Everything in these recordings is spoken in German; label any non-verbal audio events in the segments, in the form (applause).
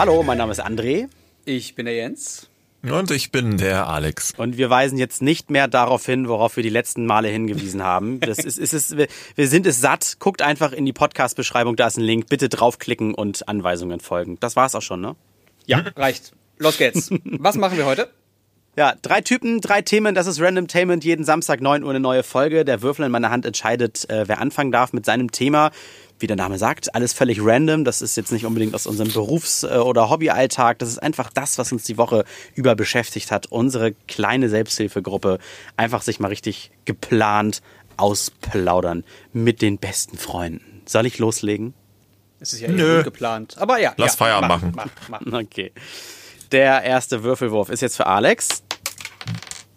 Hallo, mein Name ist André. Ich bin der Jens. Und ich bin der Alex. Und wir weisen jetzt nicht mehr darauf hin, worauf wir die letzten Male hingewiesen haben. (laughs) Das ist, ist, ist, wir sind es satt. Guckt einfach in die Podcast-Beschreibung, da ist ein Link. Bitte draufklicken und Anweisungen folgen. Das war's auch schon, ne? Ja, reicht. Los geht's. Was machen wir heute? Ja, drei Typen, drei Themen. Das ist Random Tainment. Jeden Samstag 9 Uhr eine neue Folge. Der Würfel in meiner Hand entscheidet, äh, wer anfangen darf mit seinem Thema wie der Name sagt, alles völlig random. Das ist jetzt nicht unbedingt aus unserem Berufs- äh, oder Hobbyalltag. Das ist einfach das, was uns die Woche über beschäftigt hat. Unsere kleine Selbsthilfegruppe. Einfach sich mal richtig geplant ausplaudern mit den besten Freunden. Soll ich loslegen? Es ist ja eh gut geplant. Aber ja. Lass ja, Feierabend mach, machen. Mach, mach. Okay. Der erste Würfelwurf ist jetzt für Alex.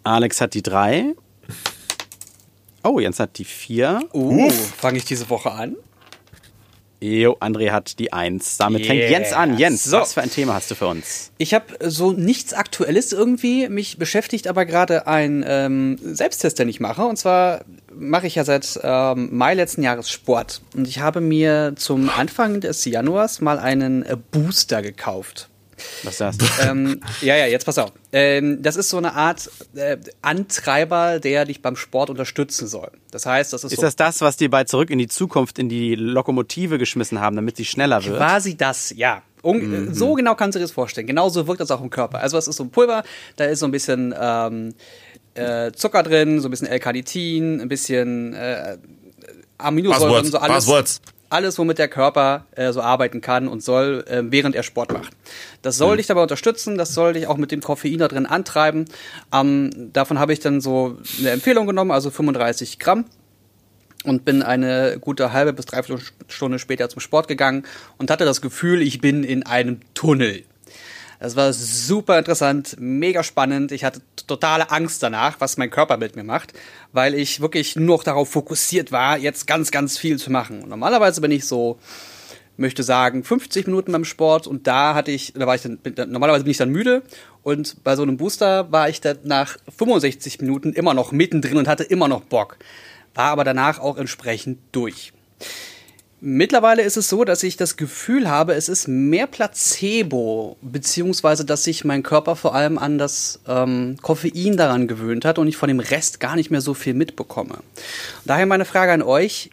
Alex hat die drei. Oh, Jens hat die vier. Uh, fange ich diese Woche an? Jo, André hat die Eins. Damit fängt Yeah. Jens an. Jens, So. was für ein Thema hast du für uns? Ich habe so nichts Aktuelles irgendwie. Mich beschäftigt aber gerade ein ähm, Selbsttest, den ich mache. Und zwar mache ich ja seit ähm, Mai letzten Jahres Sport. Und ich habe mir zum Anfang des Januars mal einen äh, Booster gekauft. Was das? ähm, ja, ja, jetzt pass auf. Ähm, das ist so eine Art äh, Antreiber, der dich beim Sport unterstützen soll. Das heißt, das ist, Ist so das das, was die bei Zurück in die Zukunft in die Lokomotive geschmissen haben, damit sie schneller wird? quasi das, ja. Un Mhm. So genau kannst du dir das vorstellen. Genauso wirkt das auch im Körper. Also es ist so ein Pulver, da ist so ein bisschen ähm, äh, Zucker drin, so ein bisschen L-Carnitin, ein bisschen äh, Aminosäuren, Buzzwords, so alles. Buzzwords. Alles, womit der Körper äh, so arbeiten kann und soll, äh, während er Sport macht. Das soll dich dabei unterstützen, das soll dich auch mit dem Koffein da drin antreiben. Ähm, davon habe ich dann so eine Empfehlung genommen, also 35 Gramm und bin eine gute halbe bis dreiviertel Stunde später zum Sport gegangen und hatte das Gefühl, ich bin in einem Tunnel. Das war super interessant, mega spannend. Ich hatte totale Angst danach, was mein Körper mit mir macht, weil ich wirklich nur noch darauf fokussiert war, jetzt ganz, ganz viel zu machen. Und normalerweise bin ich so, möchte sagen, 50 Minuten beim Sport und da hatte ich, da war ich dann, normalerweise bin ich dann müde und bei so einem Booster war ich dann nach 65 Minuten immer noch mittendrin und hatte immer noch Bock. War aber danach auch entsprechend durch. Mittlerweile ist es so, dass ich das Gefühl habe, es ist mehr Placebo, beziehungsweise dass sich mein Körper vor allem an das ähm, Koffein daran gewöhnt hat und ich von dem Rest gar nicht mehr so viel mitbekomme. Daher meine Frage an euch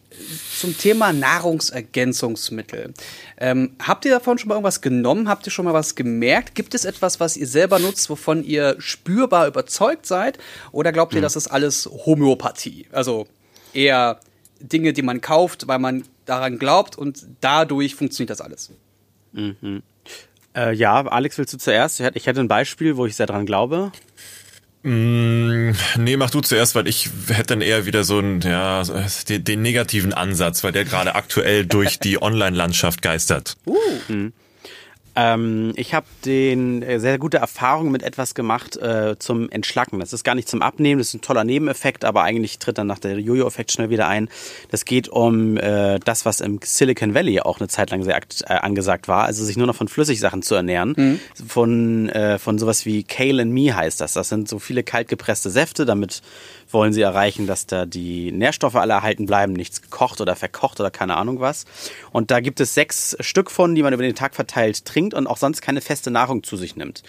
zum Thema Nahrungsergänzungsmittel. Ähm, habt ihr davon schon mal irgendwas genommen? Habt ihr schon mal was gemerkt? Gibt es etwas, was ihr selber nutzt, wovon ihr spürbar überzeugt seid? Oder glaubt ihr, das ist alles Homöopathie? Also eher Dinge, die man kauft, weil man daran glaubt und dadurch funktioniert das alles. Äh, ja, Alex, willst du zuerst? Ich hätte- ein Beispiel, wo ich sehr dran glaube. Mm, nee, mach du zuerst, weil ich hätte dann eher wieder so einen, ja, den, den negativen Ansatz, weil der gerade aktuell durch die (laughs) Online-Landschaft geistert. Ähm, ich habe den äh, sehr gute Erfahrung mit etwas gemacht äh, zum Entschlacken. Das ist gar nicht zum Abnehmen, das ist ein toller Nebeneffekt, aber eigentlich tritt dann nach der Jojo-Effekt schnell wieder ein. Das geht um äh, das, was im Silicon Valley auch eine Zeit lang sehr äh, angesagt war, also sich nur noch von Flüssigsachen zu ernähren. Von, äh, von sowas wie Kale and Me heißt das. Das sind so viele kaltgepresste Säfte, damit wollen sie erreichen, dass da die Nährstoffe alle erhalten bleiben, nichts gekocht oder verkocht oder keine Ahnung was. Und da gibt es sechs Stück von, die man über den Tag verteilt trinkt und auch sonst keine feste Nahrung zu sich nimmt.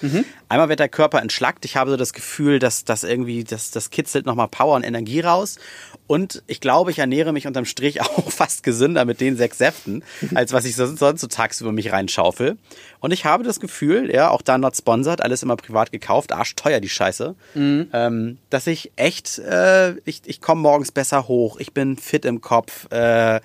Einmal wird der Körper entschlackt. Ich habe so das Gefühl, dass das irgendwie, das, das kitzelt nochmal Power und Energie raus. Und ich glaube, ich ernähre mich unterm Strich (laughs) auch fast gesünder mit den sechs Säften, als was ich so- sonst so tagsüber mich reinschaufel. Und ich habe das Gefühl, ja, auch da not sponsored, alles immer privat gekauft, arschteuer die Scheiße, ähm, dass ich echt, äh, ich, ich komme morgens besser hoch, ich bin fit im Kopf, äh,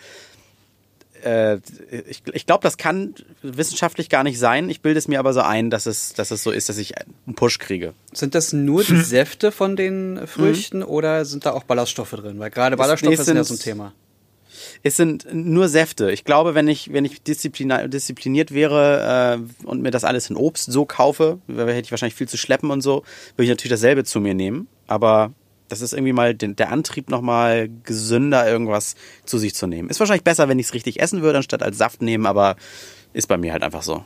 äh, ich, ich glaube, das kann wissenschaftlich gar nicht sein. Ich bilde es mir aber so ein, dass es, dass es so ist, dass ich einen Push kriege. Sind das nur die (laughs) Säfte von den Früchten oder sind da auch Ballaststoffe drin? Weil gerade Ballaststoffe nee, sind ja so ein Thema. Es sind nur Säfte. Ich glaube, wenn ich, wenn ich disziplina- diszipliniert wäre äh, und mir das alles in Obst so kaufe, hätte ich wahrscheinlich viel zu schleppen und so, würde ich natürlich dasselbe zu mir nehmen. Aber das ist irgendwie mal den, der Antrieb, nochmal gesünder irgendwas zu sich zu nehmen. Ist wahrscheinlich besser, wenn ich es richtig essen würde, anstatt als Saft nehmen, aber ist bei mir halt einfach so.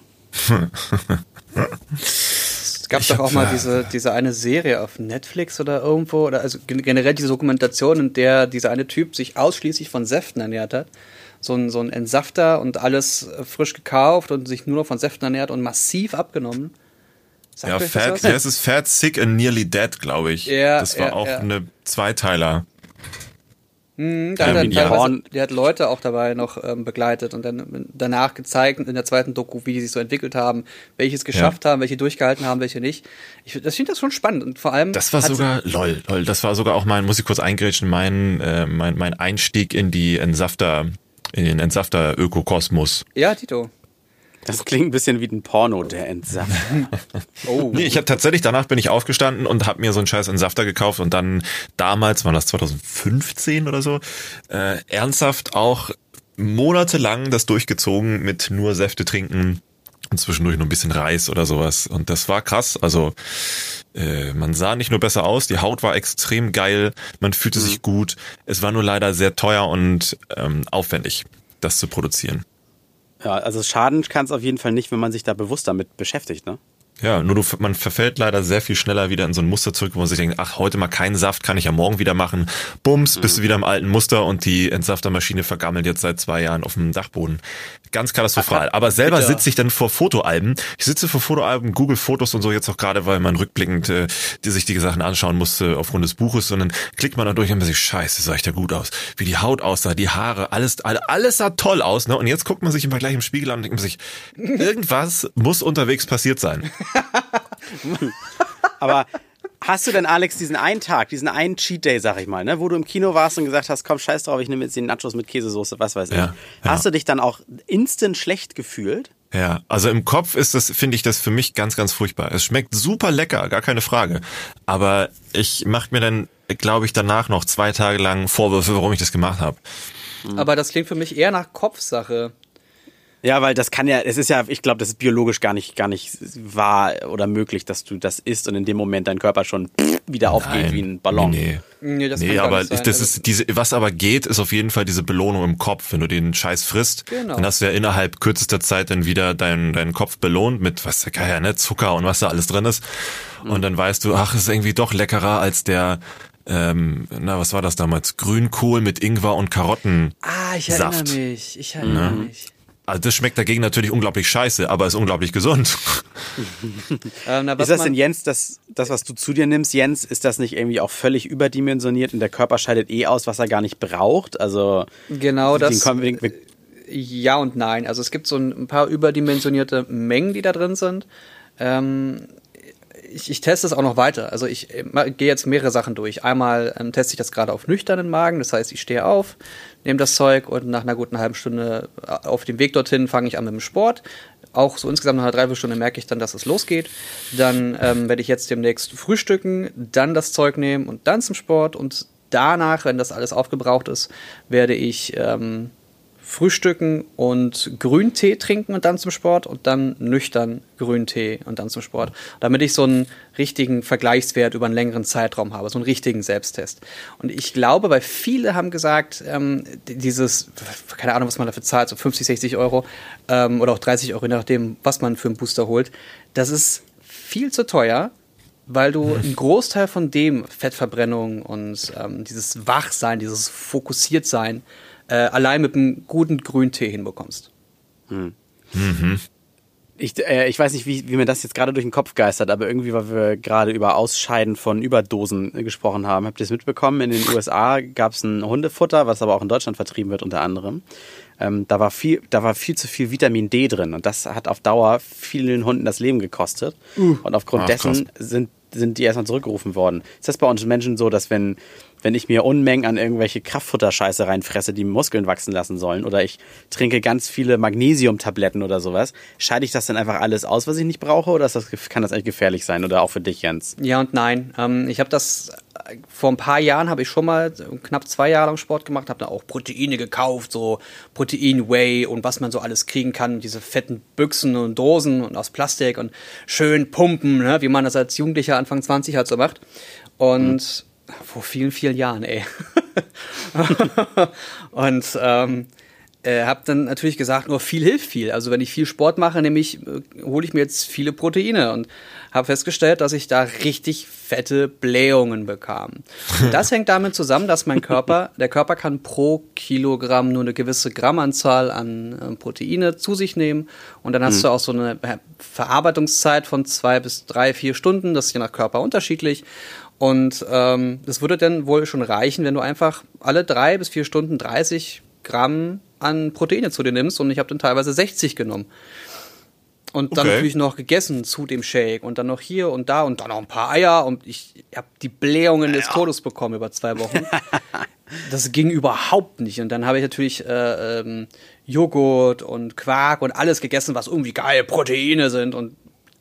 Es gab doch auch mal diese, diese eine Serie auf Netflix oder irgendwo, oder also gen- generell diese Dokumentation, in der dieser eine Typ sich ausschließlich von Säften ernährt hat. so ein, so ein Entsafter und alles frisch gekauft und sich nur noch von Säften ernährt und massiv abgenommen. Sagt ja, Fat, ja, es ist Fat, Sick and Nearly Dead, glaube ich. Ja, das war ja, auch ja. eine Zweiteiler. Mhm, da hat er der hat Leute auch dabei noch ähm, begleitet und dann danach gezeigt in der zweiten Doku, wie die sich so entwickelt haben, welches geschafft ja. haben, welche durchgehalten haben, welche nicht. Ich das finde das schon spannend und vor allem. Das war sogar, lol, lol, das war sogar auch mein, muss ich kurz eingrätschen, mein, äh, mein, mein Einstieg in die Entsafter, in den Entsafter-Ökokosmos. Ja, Tito. Das klingt ein bisschen wie ein Porno, der Entsaft. (laughs) oh. Nee, ich habe tatsächlich, danach bin ich aufgestanden und habe mir so einen scheiß Entsafter gekauft und dann damals, war das 2015 oder so, äh, ernsthaft auch monatelang das durchgezogen mit nur Säfte trinken und zwischendurch noch ein bisschen Reis oder sowas. Und das war krass. Also äh, man sah nicht nur besser aus, die Haut war extrem geil, man fühlte mhm. sich gut. Es war nur leider sehr teuer und ähm, aufwendig, das zu produzieren. Ja, also schaden kann es auf jeden Fall nicht, wenn man sich da bewusst damit beschäftigt, ne? Ja, nur du, man verfällt leider sehr viel schneller wieder in so ein Muster zurück, wo man sich denkt, ach, heute mal keinen Saft, kann ich ja morgen wieder machen. Bums, bist du mhm. wieder im alten Muster und die Entsaftermaschine vergammelt jetzt seit zwei Jahren auf dem Dachboden. Ganz katastrophal. Aber selber sitze ich dann vor Fotoalben. Ich sitze vor Fotoalben, Google Fotos und so jetzt auch gerade, weil man rückblickend äh, die sich die Sachen anschauen musste aufgrund des Buches und dann klickt man da durch und man sich, scheiße, sah ich da gut aus. Wie die Haut aussah, die Haare, alles, alles sah toll aus. Ne? Und jetzt guckt man sich im Vergleich im Spiegel an und denkt man sich, irgendwas muss unterwegs passiert sein. (laughs) Aber hast du denn, Alex, diesen einen Tag, diesen einen Cheat Day, sag ich mal, ne, wo du im Kino warst und gesagt hast, komm, scheiß drauf, ich nehme jetzt die Nachos mit Käsesoße, was weiß ich. Ja, hast du dich dann auch instant schlecht gefühlt? Ja, also im Kopf ist das, finde ich das für mich ganz, ganz furchtbar. Es schmeckt super lecker, gar keine Frage. Aber ich mache mir dann, glaube ich, danach noch zwei Tage lang Vorwürfe, warum ich das gemacht habe. Aber das klingt für mich eher nach Kopfsache. Ja, weil das kann ja, es ist ja, ich glaube, das ist biologisch gar nicht, gar nicht wahr oder möglich, dass du das isst und in dem Moment dein Körper schon wieder aufgeht Nein, wie ein Ballon. Nee, nee, das nee aber das also ist diese, was aber geht, ist auf jeden Fall diese Belohnung im Kopf. Wenn du den Scheiß frisst, genau. dann hast du ja innerhalb kürzester Zeit dann wieder deinen deinen Kopf belohnt mit, was der Geier, ne, Zucker und was da alles drin ist. Und mhm. dann weißt du, ach, ist irgendwie doch leckerer als der ähm, na, was war das damals? Grünkohl mit Ingwer und Karotten. Ah, ich erinnere mich. Ich erinnere ne? mich. Also das schmeckt dagegen natürlich unglaublich scheiße, aber ist unglaublich gesund. (laughs) ähm, ist das denn, Jens, das, das, was du zu dir nimmst, Jens, ist das nicht irgendwie auch völlig überdimensioniert und der Körper scheidet eh aus, was er gar nicht braucht? Also genau das. ja und nein. Also es gibt so ein paar überdimensionierte Mengen, die da drin sind. Ähm, ich, ich teste es auch noch weiter. Also ich äh, gehe jetzt mehrere Sachen durch. Einmal ähm, teste ich das gerade auf nüchternen Magen, das heißt, ich stehe auf, nehme das Zeug und nach einer guten halben Stunde äh, auf dem Weg dorthin fange ich an mit dem Sport. Auch so insgesamt nach einer Dreiviertelstunde merke ich dann, dass es losgeht. Dann ähm, werde ich jetzt demnächst frühstücken, dann das Zeug nehmen und dann zum Sport und danach, wenn das alles aufgebraucht ist, werde ich ähm, frühstücken und Grüntee trinken und dann zum Sport und dann nüchtern Grüntee und dann zum Sport. Damit ich so einen richtigen Vergleichswert über einen längeren Zeitraum habe, so einen richtigen Selbsttest. Und ich glaube, weil viele haben gesagt, ähm, dieses, keine Ahnung, was man dafür zahlt, so 50, 60 Euro ähm, oder auch 30 Euro, je nachdem, was man für einen Booster holt, das ist viel zu teuer weil du einen Großteil von dem Fettverbrennung und ähm, dieses Wachsein, dieses Fokussiertsein äh, allein mit einem guten Grüntee hinbekommst. Hm. Mhm. Ich, äh, ich weiß nicht, wie, wie mir das jetzt gerade durch den Kopf geistert, aber irgendwie, weil wir gerade über Ausscheiden von Überdosen gesprochen haben, habt ihr es mitbekommen? In den USA gab es ein Hundefutter, was aber auch in Deutschland vertrieben wird unter anderem. Ähm, da, war viel, da war viel zu viel Vitamin D drin und das hat auf Dauer vielen Hunden das Leben gekostet. Uh. Und aufgrund Ach, dessen sind, sind die erstmal zurückgerufen worden. Ist das bei uns Menschen so, dass wenn wenn ich mir Unmengen an irgendwelche Kraftfutterscheiße reinfresse, die Muskeln wachsen lassen sollen, oder ich trinke ganz viele Magnesiumtabletten oder sowas, scheide ich das dann einfach alles aus, was ich nicht brauche, oder das, kann das eigentlich gefährlich sein, oder auch für dich, Jens? Ja und nein. Ähm, ich habe das vor ein paar Jahren habe ich schon mal knapp zwei Jahre lang Sport gemacht, habe da auch Proteine gekauft, so Protein Whey und was man so alles kriegen kann, diese fetten Büchsen und Dosen und aus Plastik und schön pumpen, ne, wie man das als Jugendlicher Anfang 20 halt so macht. Und mhm vor vielen, vielen Jahren, ey. (laughs) und ähm, äh, habe dann natürlich gesagt, nur viel hilft viel. Also wenn ich viel Sport mache, nämlich äh, hole ich mir jetzt viele Proteine und habe festgestellt, dass ich da richtig fette Blähungen bekam. Das hängt damit zusammen, dass mein Körper, (laughs) der Körper kann pro Kilogramm nur eine gewisse Grammanzahl an äh, Proteine zu sich nehmen und dann hast mhm. du auch so eine Verarbeitungszeit von zwei bis drei, vier Stunden. Das ist je nach Körper unterschiedlich. Und ähm, das würde dann wohl schon reichen, wenn du einfach alle drei bis vier Stunden 30 Gramm an Proteine zu dir nimmst und ich habe dann teilweise 60 genommen. Und dann okay. natürlich noch gegessen zu dem Shake und dann noch hier und da und dann noch ein paar Eier und ich habe die Blähungen des Todes bekommen über zwei Wochen. das ging überhaupt nicht. Und dann habe ich natürlich äh, ähm, Joghurt und Quark und alles gegessen, was irgendwie geil Proteine sind und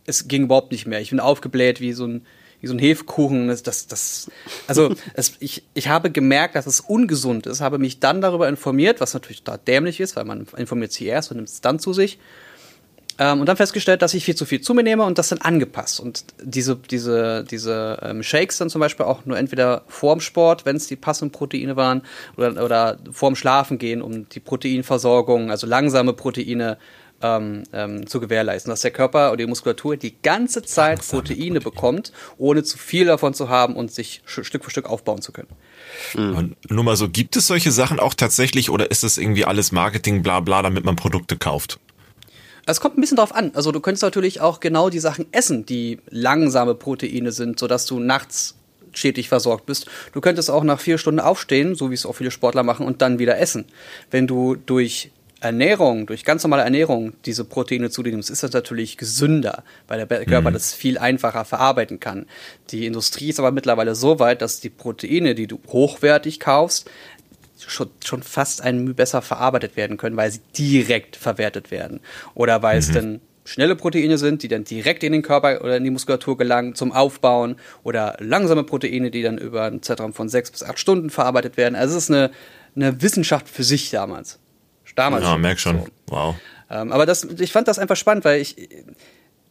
es ging überhaupt nicht mehr. Ich bin aufgebläht wie so ein wie so ein Hefekuchen. Das, das, das also es, ich, ich habe gemerkt, dass es ungesund ist, habe mich dann darüber informiert, was natürlich total dämlich ist, weil man informiert sich erst und nimmt es dann zu sich. Ähm, und dann festgestellt, dass ich viel zu viel zu mir nehme und das dann angepasst. Und diese, diese, diese ähm, Shakes dann zum Beispiel auch nur entweder vorm Sport, wenn es die passenden Proteine waren, oder, oder vorm Schlafen gehen, um die Proteinversorgung, also langsame Proteine ähm, ähm, zu gewährleisten, dass der Körper oder die Muskulatur die ganze Zeit Proteine bekommt, ohne zu viel davon zu haben und sich Stück für Stück aufbauen zu können. Mhm. Nur mal so, gibt es solche Sachen auch tatsächlich oder ist das irgendwie alles Marketing, bla bla, damit man Produkte kauft? Es kommt ein bisschen drauf an. Also du könntest natürlich auch genau die Sachen essen, die langsame Proteine sind, sodass du nachts stetig versorgt bist. Du könntest auch nach vier Stunden aufstehen, so wie es auch viele Sportler machen, und dann wieder essen. Wenn du durch Ernährung, durch ganz normale Ernährung diese Proteine zu dir nimmst, ist das natürlich gesünder, weil der Körper mhm. das viel einfacher verarbeiten kann. Die Industrie ist aber mittlerweile so weit, dass die Proteine, die du hochwertig kaufst, schon, schon fast ein Mühe besser verarbeitet werden können, weil sie direkt verwertet werden. Oder weil mhm. es dann schnelle Proteine sind, die dann direkt in den Körper oder in die Muskulatur gelangen zum Aufbauen oder langsame Proteine, die dann über einen Zeitraum von sechs bis acht Stunden verarbeitet werden. Also es ist eine, eine Wissenschaft für sich damals. Damals. Ja, merk schon. So. Wow. Ähm, aber das, ich fand das einfach spannend, weil ich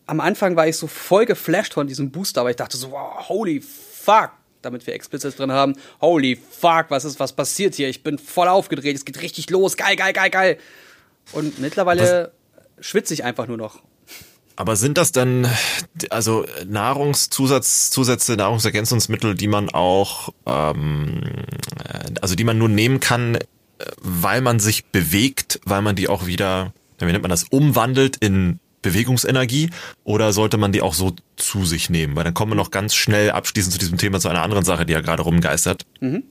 am Anfang war ich so voll geflasht von diesem Booster, aber ich dachte so, wow, holy fuck, damit wir Explicits drin haben, holy fuck, was ist, was passiert hier? Ich bin voll aufgedreht, es geht richtig los, geil, geil, geil, geil. Und mittlerweile was? schwitze ich einfach nur noch. Aber sind das dann also Nahrungszusatz, Nahrungsergänzungsmittel, die man auch, ähm, also die man nur nehmen kann, weil man sich bewegt, weil man die auch wieder, wie nennt man das, umwandelt in Bewegungsenergie oder sollte man die auch so zu sich nehmen? Weil dann kommen wir noch ganz schnell abschließend zu diesem Thema zu einer anderen Sache, die ja gerade rumgeistert. Mhm.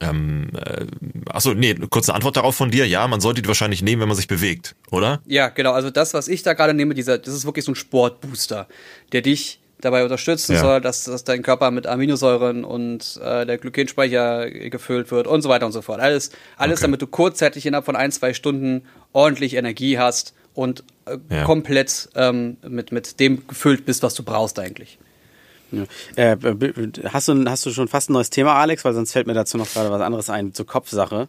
Ähm, äh, achso, nee, kurze Antwort darauf von dir. Ja, man sollte die wahrscheinlich nehmen, wenn man sich bewegt, oder? Ja, genau. Also das, was ich da gerade nehme, dieser, das ist wirklich so ein Sportbooster, der dich dabei unterstützen ja. soll, dass, dass dein Körper mit Aminosäuren und äh, der Glykenspeicher gefüllt wird und so weiter und so fort. Alles, alles okay. damit du kurzzeitig innerhalb von ein, zwei Stunden ordentlich Energie hast und äh, ja. komplett ähm, mit, mit dem gefüllt bist, was du brauchst eigentlich. Ja. Äh, hast, du, hast du schon fast ein neues Thema, Alex? Weil sonst fällt mir dazu noch gerade was anderes ein zur Kopfsache.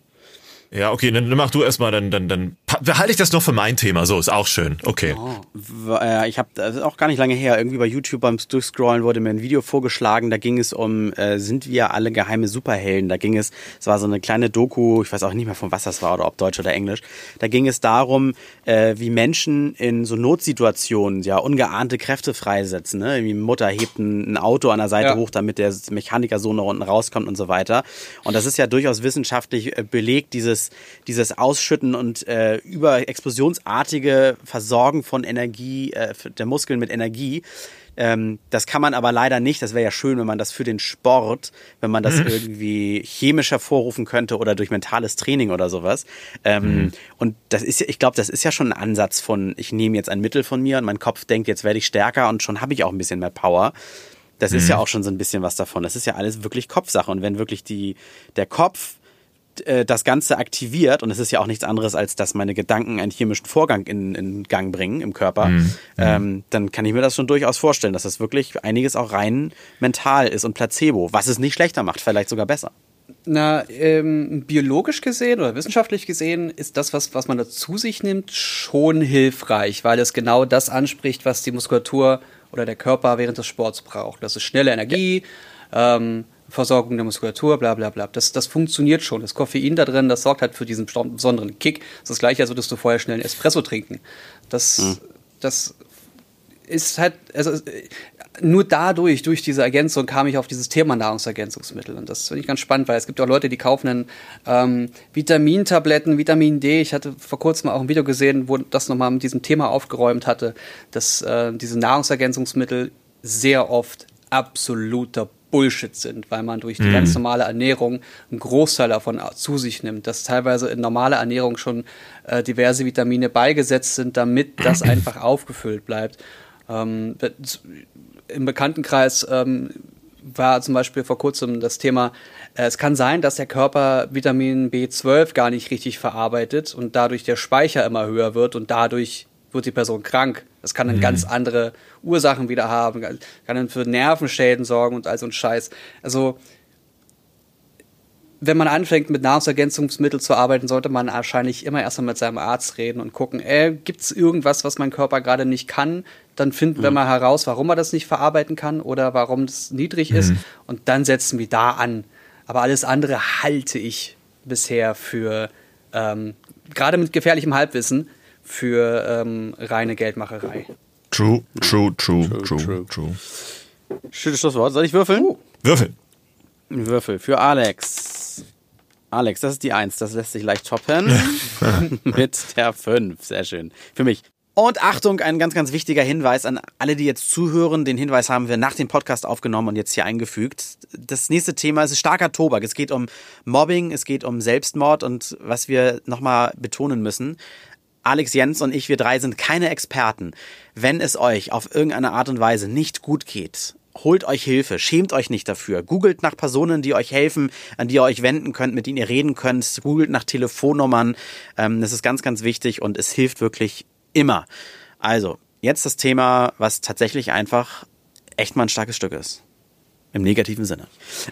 Ja, okay, dann, dann mach du erstmal, dann, dann, dann behalte ich das noch für mein Thema. So, ist auch schön. Okay. Oh, äh, ich habe, das ist auch gar nicht lange her, irgendwie bei YouTube beim Durchscrollen wurde mir ein Video vorgeschlagen, da ging es um, äh, sind wir alle geheime Superhelden? Da ging es, es war so eine kleine Doku, ich weiß auch nicht mehr von was das war oder ob Deutsch oder Englisch. Da ging es darum, äh, wie Menschen in so Notsituationen ja ungeahnte Kräfte freisetzen. Ne? Wie Mutter hebt ein, ein Auto an der Seite ja. hoch, damit der Mechaniker so nach unten rauskommt und so weiter. Und das ist ja durchaus wissenschaftlich äh, belegt, dieses dieses, Ausschütten und äh, überexplosionsartige Versorgen von Energie, äh, der Muskeln mit Energie. Ähm, das kann man aber leider nicht. Das wäre ja schön, wenn man das für den Sport, wenn man das mhm. irgendwie chemisch hervorrufen könnte oder durch mentales Training oder sowas. Ähm, mhm. Und das ist ja, ich glaube, das ist ja schon ein Ansatz von, ich nehme jetzt ein Mittel von mir und mein Kopf denkt, jetzt werde ich stärker und schon habe ich auch ein bisschen mehr Power. Das mhm. ist ja auch schon so ein bisschen was davon. Das ist ja alles wirklich Kopfsache. Und wenn wirklich die, der Kopf äh, das Ganze aktiviert, und es ist ja auch nichts anderes, als dass meine Gedanken einen chemischen Vorgang in, in Gang bringen im Körper, mhm. ähm, dann kann ich mir das schon durchaus vorstellen, dass das wirklich einiges auch rein mental ist und Placebo, was es nicht schlechter macht, vielleicht sogar besser. Na, ähm, biologisch gesehen oder wissenschaftlich gesehen ist das, was, was man da zu sich nimmt, schon hilfreich, weil es genau das anspricht, was die Muskulatur oder der Körper während des Sports braucht. Das ist schnelle Energie, ja. ähm, Versorgung der Muskulatur, bla bla bla. Das, das funktioniert schon. Das Koffein da drin, das sorgt halt für diesen besonderen Kick. Das ist das gleiche, als würdest du vorher schnell einen Espresso trinken. Das, mhm. das ist halt, also nur dadurch, durch diese Ergänzung, kam ich auf dieses Thema Nahrungsergänzungsmittel. Und das finde ich ganz spannend, weil es gibt auch Leute, die kaufen dann ähm, Vitamintabletten, Vitamin D. Ich hatte vor kurzem auch ein Video gesehen, wo das nochmal mit diesem Thema aufgeräumt hatte, dass äh, diese Nahrungsergänzungsmittel sehr oft absoluter Bullshit sind, weil man durch die mm. ganz normale Ernährung einen Großteil davon zu sich nimmt, dass teilweise in normaler Ernährung schon äh, diverse Vitamine beigesetzt sind, damit das (clears throat) einfach aufgefüllt bleibt. Ähm, Im Bekanntenkreis ähm, war zum Beispiel vor kurzem das Thema, äh, es kann sein, dass der Körper Vitamin B12 gar nicht richtig verarbeitet und dadurch der Speicher immer höher wird und dadurch wird die Person krank. Das kann dann mhm. ganz andere Ursachen wieder haben, kann dann für Nervenschäden sorgen und all so ein Scheiß. Also wenn man anfängt, mit Nahrungsergänzungsmitteln zu arbeiten, sollte man wahrscheinlich immer erstmal mit seinem Arzt reden und gucken, äh, gibt es irgendwas, was mein Körper gerade nicht kann? Dann finden mhm. wir mal heraus, warum er das nicht verarbeiten kann oder warum es niedrig mhm. ist. Und dann setzen wir da an. Aber alles andere halte ich bisher für, ähm, gerade mit gefährlichem Halbwissen, für ähm, reine Geldmacherei. True, true, true, true, true. true. true. Schönes Schlusswort. Soll ich würfeln? Uh. Würfel. Würfel für Alex. Alex, das ist die Eins. Das lässt sich leicht toppen. (laughs) Mit der Fünf. Sehr schön. Für mich. Und Achtung, ein ganz, ganz wichtiger Hinweis an alle, die jetzt zuhören. Den Hinweis haben wir nach dem Podcast aufgenommen und jetzt hier eingefügt. Das nächste Thema ist starker Tobak. Es geht um Mobbing, es geht um Selbstmord und was wir nochmal betonen müssen. Alex Jens und ich, wir drei sind keine Experten. Wenn es euch auf irgendeine Art und Weise nicht gut geht, holt euch Hilfe, schämt euch nicht dafür. Googelt nach Personen, die euch helfen, an die ihr euch wenden könnt, mit denen ihr reden könnt. Googelt nach Telefonnummern. Ähm, das ist ganz, ganz wichtig und es hilft wirklich immer. Also, jetzt das Thema, was tatsächlich einfach echt mal ein starkes Stück ist. Im negativen Sinne.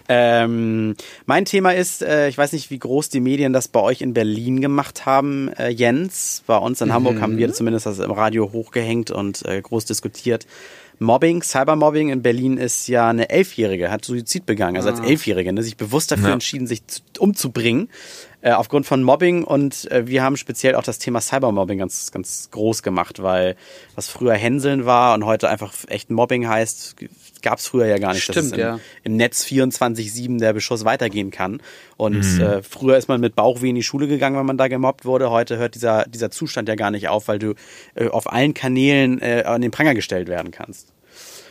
Ähm, mein Thema ist, äh, ich weiß nicht, wie groß die Medien das bei euch in Berlin gemacht haben, äh, Jens. Bei uns in mhm. Hamburg haben wir zumindest das im Radio hochgehängt und äh, groß diskutiert. Mobbing, Cybermobbing in Berlin ist ja eine Elfjährige, hat Suizid begangen, also als ah. Elfjährige, ne, sich bewusst dafür ja. entschieden, sich zu, umzubringen, äh, aufgrund von Mobbing und äh, wir haben speziell auch das Thema Cybermobbing ganz, ganz groß gemacht, weil was früher Hänseln war und heute einfach echt Mobbing heißt, gab es früher ja gar nicht, Stimmt, im, ja. im Netz 24-7 der Beschuss weitergehen kann. Und mhm. äh, früher ist man mit Bauchweh in die Schule gegangen, wenn man da gemobbt wurde. Heute hört dieser, dieser Zustand ja gar nicht auf, weil du äh, auf allen Kanälen äh, an den Pranger gestellt werden kannst.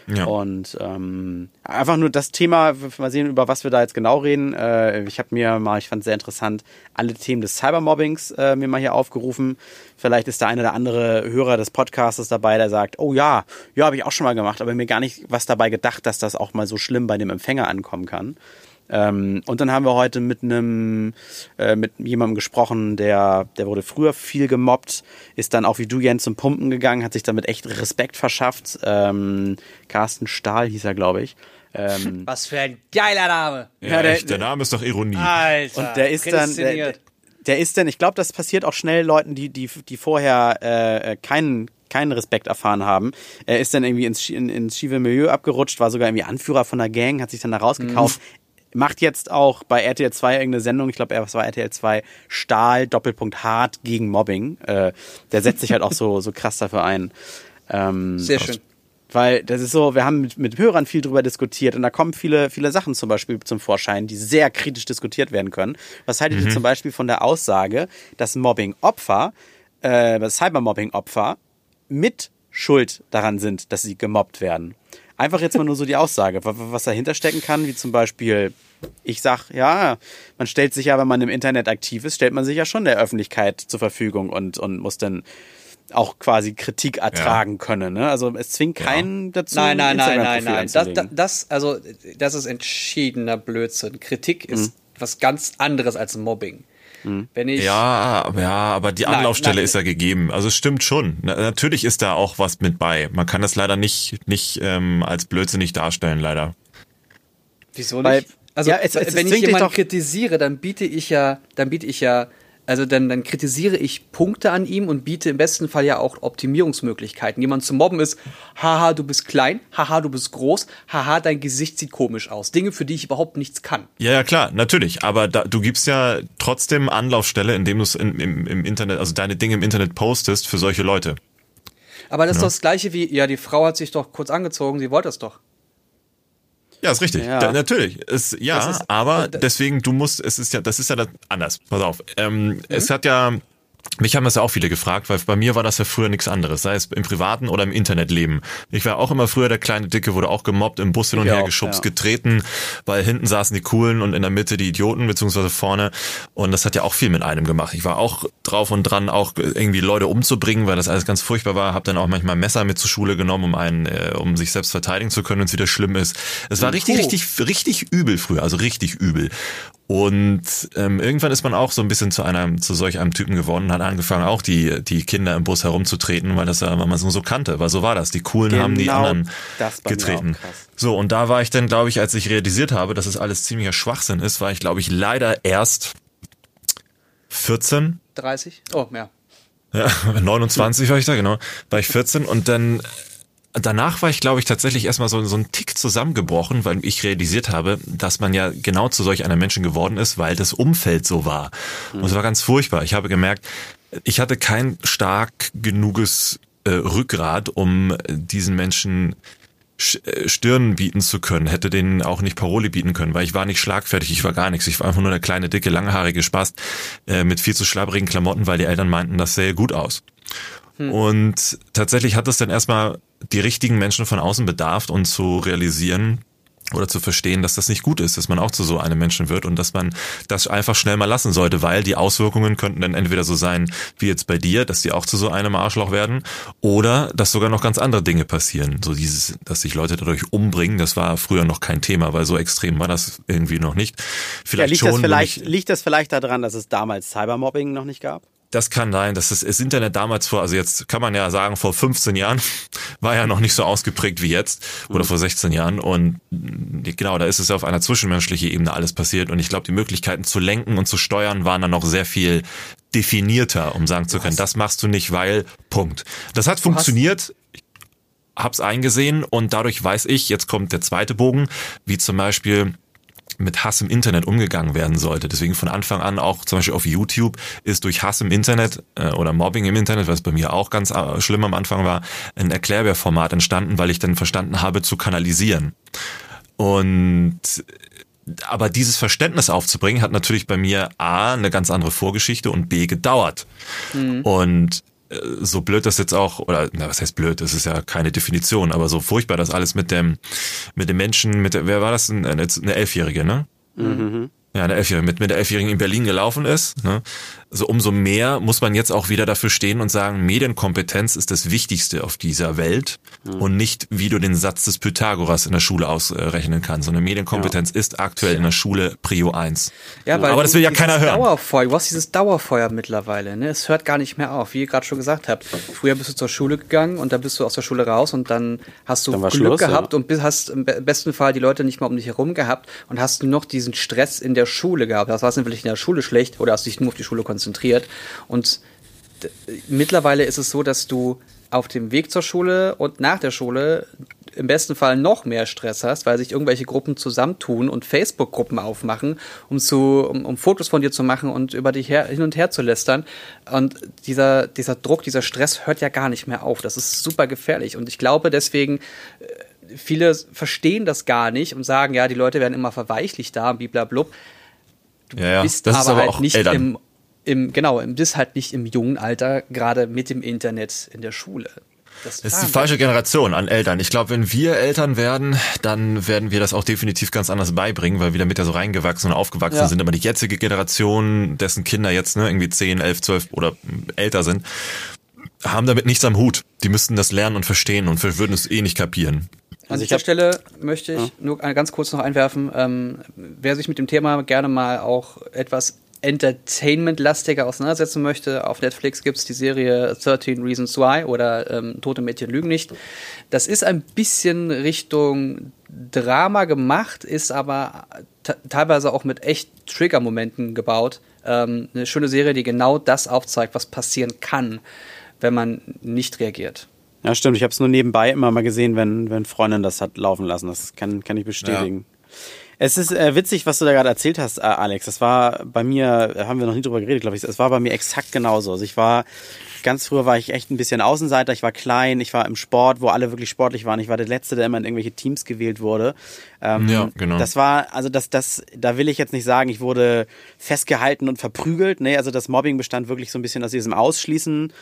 Ja. Und ähm, einfach nur das Thema, mal sehen, über was wir da jetzt genau reden. Äh, ich habe mir mal, ich fand es sehr interessant, alle Themen des Cybermobbings äh, mir mal hier aufgerufen. Vielleicht ist der eine oder andere Hörer des Podcasts dabei, der sagt, oh ja, ja, habe ich auch schon mal gemacht, aber mir gar nicht was dabei gedacht, dass das auch mal so schlimm bei dem Empfänger ankommen kann. Ähm, und dann haben wir heute mit einem, äh, mit jemandem gesprochen, der, der wurde früher viel gemobbt, ist dann auch wie du, Jens, zum Pumpen gegangen, hat sich damit echt Respekt verschafft. Ähm, Carsten Stahl hieß er, glaube ich. Ähm, (laughs) Was für ein geiler Name. Ja, ja der, echt, der Name ist doch Ironie. Alter, und der ist dann, der, der ist dann, ich glaube, das passiert auch schnell Leuten, die, die, die vorher äh, keinen keinen Respekt erfahren haben. Er ist dann irgendwie ins, in, ins schiefe Milieu abgerutscht, war sogar irgendwie Anführer von der Gang, hat sich dann da rausgekauft. Mhm macht jetzt auch bei RTL 2 irgendeine Sendung, ich glaube, er war RTL 2 Stahl, Doppelpunkt hart gegen Mobbing. Äh, der setzt sich halt auch so, so krass dafür ein. Ähm, Sehr schön. Weil das ist so, wir haben mit, mit Hörern viel drüber diskutiert und da kommen viele, viele Sachen zum Beispiel zum Vorschein, die sehr kritisch diskutiert werden können. Was haltet mhm. ihr zum Beispiel von der Aussage, dass Mobbing-Opfer, äh, Cybermobbing-Opfer mit Schuld daran sind, dass sie gemobbt werden? Einfach jetzt mal nur so die Aussage, was dahinter stecken kann, wie zum Beispiel, ich sag, ja, man stellt sich ja, wenn man im Internet aktiv ist, stellt man sich ja schon der Öffentlichkeit zur Verfügung und, und muss dann auch quasi Kritik ertragen ja. können. Ne? Also es zwingt keinen ja. dazu. Nein, nein, nein, nein, nein. Das, das, also, das ist entschiedener Blödsinn. Kritik ist mhm. was ganz anderes als Mobbing. Mhm. Wenn ich ja, ja, aber die Anlaufstelle nein, nein. ist ja gegeben. Also es stimmt schon. natürlich ist da auch was mit bei. Man kann das leider nicht, nicht ähm, als blödsinnig darstellen, leider. Wieso nicht? Weil, also ja, es, es, wenn ich jemanden kritisiere, dann biete ich ja, dann biete ich ja Also dann, dann kritisiere ich Punkte an ihm und biete im besten Fall ja auch Optimierungsmöglichkeiten. Jemand zu mobben ist, haha, du bist klein, haha, du bist groß, haha, dein Gesicht sieht komisch aus. Dinge, für die ich überhaupt nichts kann. Ja, ja, klar, natürlich. Aber da, du gibst ja trotzdem Anlaufstelle, indem du es im, im Internet, also deine Dinge im Internet postest für solche Leute. Aber das ist doch das Gleiche wie, ja, die Frau hat sich doch kurz angezogen, sie wollte es doch. Ja, ist richtig. Ja. Da, natürlich. Es, ja, ist- aber das- deswegen, du musst, es ist ja, das ist ja das, anders. Pass auf. Ähm, Es hat ja, mich haben das ja auch viele gefragt, weil bei mir war das ja früher nichts anderes, sei es im privaten oder im Internetleben. Ich war auch immer früher der kleine Dicke, wurde auch gemobbt, im Bus hin und Ich her auch, geschubst, ja. getreten, weil hinten saßen die Coolen und in der Mitte die Idioten, beziehungsweise vorne. Und das hat ja auch viel mit einem gemacht. Ich war auch drauf und dran, auch irgendwie Leute umzubringen, weil das alles ganz furchtbar war. Hab dann auch manchmal Messer mit zur Schule genommen, um einen, äh, um sich selbst verteidigen zu können, wenn es wieder schlimm ist. Es war richtig, richtig, richtig übel früher, also richtig übel. Und ähm, irgendwann ist man auch so ein bisschen zu einem, zu solch einem Typen geworden und hat angefangen, auch die, die Kinder im Bus herumzutreten, weil das ja, weil man so, so kannte, weil so war das. Die Coolen haben die Genau anderen das getreten. So, und da war ich dann, glaube ich, als ich realisiert habe, dass es alles ziemlicher Schwachsinn ist, war ich, glaube ich, leider erst 14, 30? Oh, ja. (laughs) ja, 29 war ich da, genau. War ich 14 und dann danach war ich, glaube ich, tatsächlich erstmal so, so ein Tick zusammengebrochen, weil ich realisiert habe, dass man ja genau zu solch einem Menschen geworden ist, weil das Umfeld so war. Und es war ganz furchtbar. Ich habe gemerkt, ich hatte kein stark genuges äh, Rückgrat, um diesen Menschen Sch- äh, Stirn bieten zu können, hätte denen auch nicht Paroli bieten können, weil ich war nicht schlagfertig, ich war gar nichts. Ich war einfach nur der kleine, dicke, langhaarige Spast äh, mit viel zu schlabberigen Klamotten, weil die Eltern meinten, das sähe gut aus. Und tatsächlich hat es dann erstmal die richtigen Menschen von außen bedarf, um zu realisieren oder zu verstehen, dass das nicht gut ist, dass man auch zu so einem Menschen wird und dass man das einfach schnell mal lassen sollte, weil die Auswirkungen könnten dann entweder so sein wie jetzt bei dir, dass die auch zu so einem Arschloch werden, oder dass sogar noch ganz andere Dinge passieren. So dieses, dass sich Leute dadurch umbringen, das war früher noch kein Thema, weil so extrem war das irgendwie noch nicht. Ja, Vielleicht liegt, schon. das vielleicht, ich- liegt das vielleicht daran, dass es damals Cybermobbing noch nicht gab? Das kann sein, dass das, das Internet damals vor, also jetzt kann man ja sagen, vor 15 Jahren (laughs) war ja noch nicht so ausgeprägt wie jetzt oder vor 16 Jahren. Und genau, da ist es ja auf einer zwischenmenschlichen Ebene alles passiert. Und ich glaube, die Möglichkeiten zu lenken und zu steuern waren dann noch sehr viel definierter, um sagen zu können, das machst du nicht, weil, Punkt. Das hat funktioniert, ich hab's eingesehen und dadurch weiß ich, jetzt kommt der zweite Bogen, wie zum Beispiel mit Hass im Internet umgegangen werden sollte. Deswegen von Anfang an auch zum Beispiel auf YouTube ist durch Hass im Internet äh, oder Mobbing im Internet, was bei mir auch ganz äh, schlimm am Anfang war, ein Erklärbärformat entstanden, weil ich dann verstanden habe zu kanalisieren. Und aber dieses Verständnis aufzubringen, hat natürlich bei mir A, eine ganz andere Vorgeschichte und B, gedauert. Und äh, so blöd das jetzt auch, oder na, was heißt blöd, das ist ja keine Definition, aber so furchtbar das alles mit dem, mit dem Menschen, mit der, wer war das? Eine, eine Elfjährige, ne? Ja, eine Elfjährige, mit, mit der Elfjährigen in Berlin gelaufen ist. Ne? Also umso mehr muss man jetzt auch wieder dafür stehen und sagen, Medienkompetenz ist das Wichtigste auf dieser Welt und nicht, wie du den Satz des Pythagoras in der Schule ausrechnen kannst, sondern Medienkompetenz ist aktuell in der Schule Prio 1. Ja, weil Aber das du will ja keiner hören. Dauerfeuer, du hast dieses Dauerfeuer mittlerweile, ne? Es hört gar nicht mehr auf, wie ihr gerade schon gesagt habt. Früher bist du zur Schule gegangen und dann bist du aus der Schule raus und dann hast du Dann Glück Schluss, gehabt ja. und bist- hast im be- besten Fall die Leute nicht mehr um dich herum gehabt und hast nur noch diesen Stress in der Schule gehabt. Das war vielleicht in der Schule schlecht oder hast dich nur auf die Schule konzentriert. Und d- mittlerweile ist es so, dass du auf dem Weg zur Schule und nach der Schule im besten Fall noch mehr Stress hast, weil sich irgendwelche Gruppen zusammentun und Facebook-Gruppen aufmachen, um zu, um, um Fotos von dir zu machen und über dich her, hin und her zu lästern. Und dieser, dieser Druck, dieser Stress hört ja gar nicht mehr auf. Das ist super gefährlich. Und ich glaube deswegen, äh, viele verstehen das gar nicht und sagen, ja, die Leute werden immer verweichlicht da, bliblablub Ja, ja. bist das aber, ist aber halt auch nicht Eltern. im, im, genau, im- bist halt nicht im jungen Alter, gerade mit dem Internet in der Schule. Das, Das ist die falsche Generation an Eltern. Ich glaube, wenn wir Eltern werden, dann werden wir das auch definitiv ganz anders beibringen, weil wir damit ja so reingewachsen und aufgewachsen Ja. sind. Aber die jetzige Generation, dessen Kinder jetzt ne, irgendwie 10, 11, 12 oder älter sind, haben damit nichts am Hut. Die müssten das lernen und verstehen und würden es eh nicht kapieren. An Also dieser hab- Stelle möchte ich nur eine- ganz kurz noch einwerfen, ähm, wer sich mit dem Thema gerne mal auch etwas entertainment-lastiger auseinandersetzen möchte, auf Netflix gibt es die Serie 13 Reasons Why oder ähm, Tote Mädchen lügen nicht. Das ist ein bisschen Richtung Drama gemacht, ist aber teilweise auch mit echt Trigger-Momenten gebaut. Ähm, eine schöne Serie, die genau das aufzeigt, was passieren kann, wenn man nicht reagiert. Ja, stimmt. Ich habe es nur nebenbei immer mal gesehen, wenn, wenn Freundin das hat laufen lassen. Das kann, kann ich bestätigen. Ja. Es ist äh, witzig, was du da gerade erzählt hast, äh, Alex. Das war bei mir, haben wir noch nie drüber geredet, glaube ich. Es war bei mir exakt genauso. Also ich war, ganz früher war ich echt ein bisschen Außenseiter. Ich war klein, ich war im Sport, wo alle wirklich sportlich waren. Ich war der Letzte, der immer in irgendwelche Teams gewählt wurde. Ähm, ja, genau. Das war, also das, das, da will ich jetzt nicht sagen, ich wurde festgehalten und verprügelt. Nee, also das Mobbing bestand wirklich so ein bisschen aus diesem Ausschließen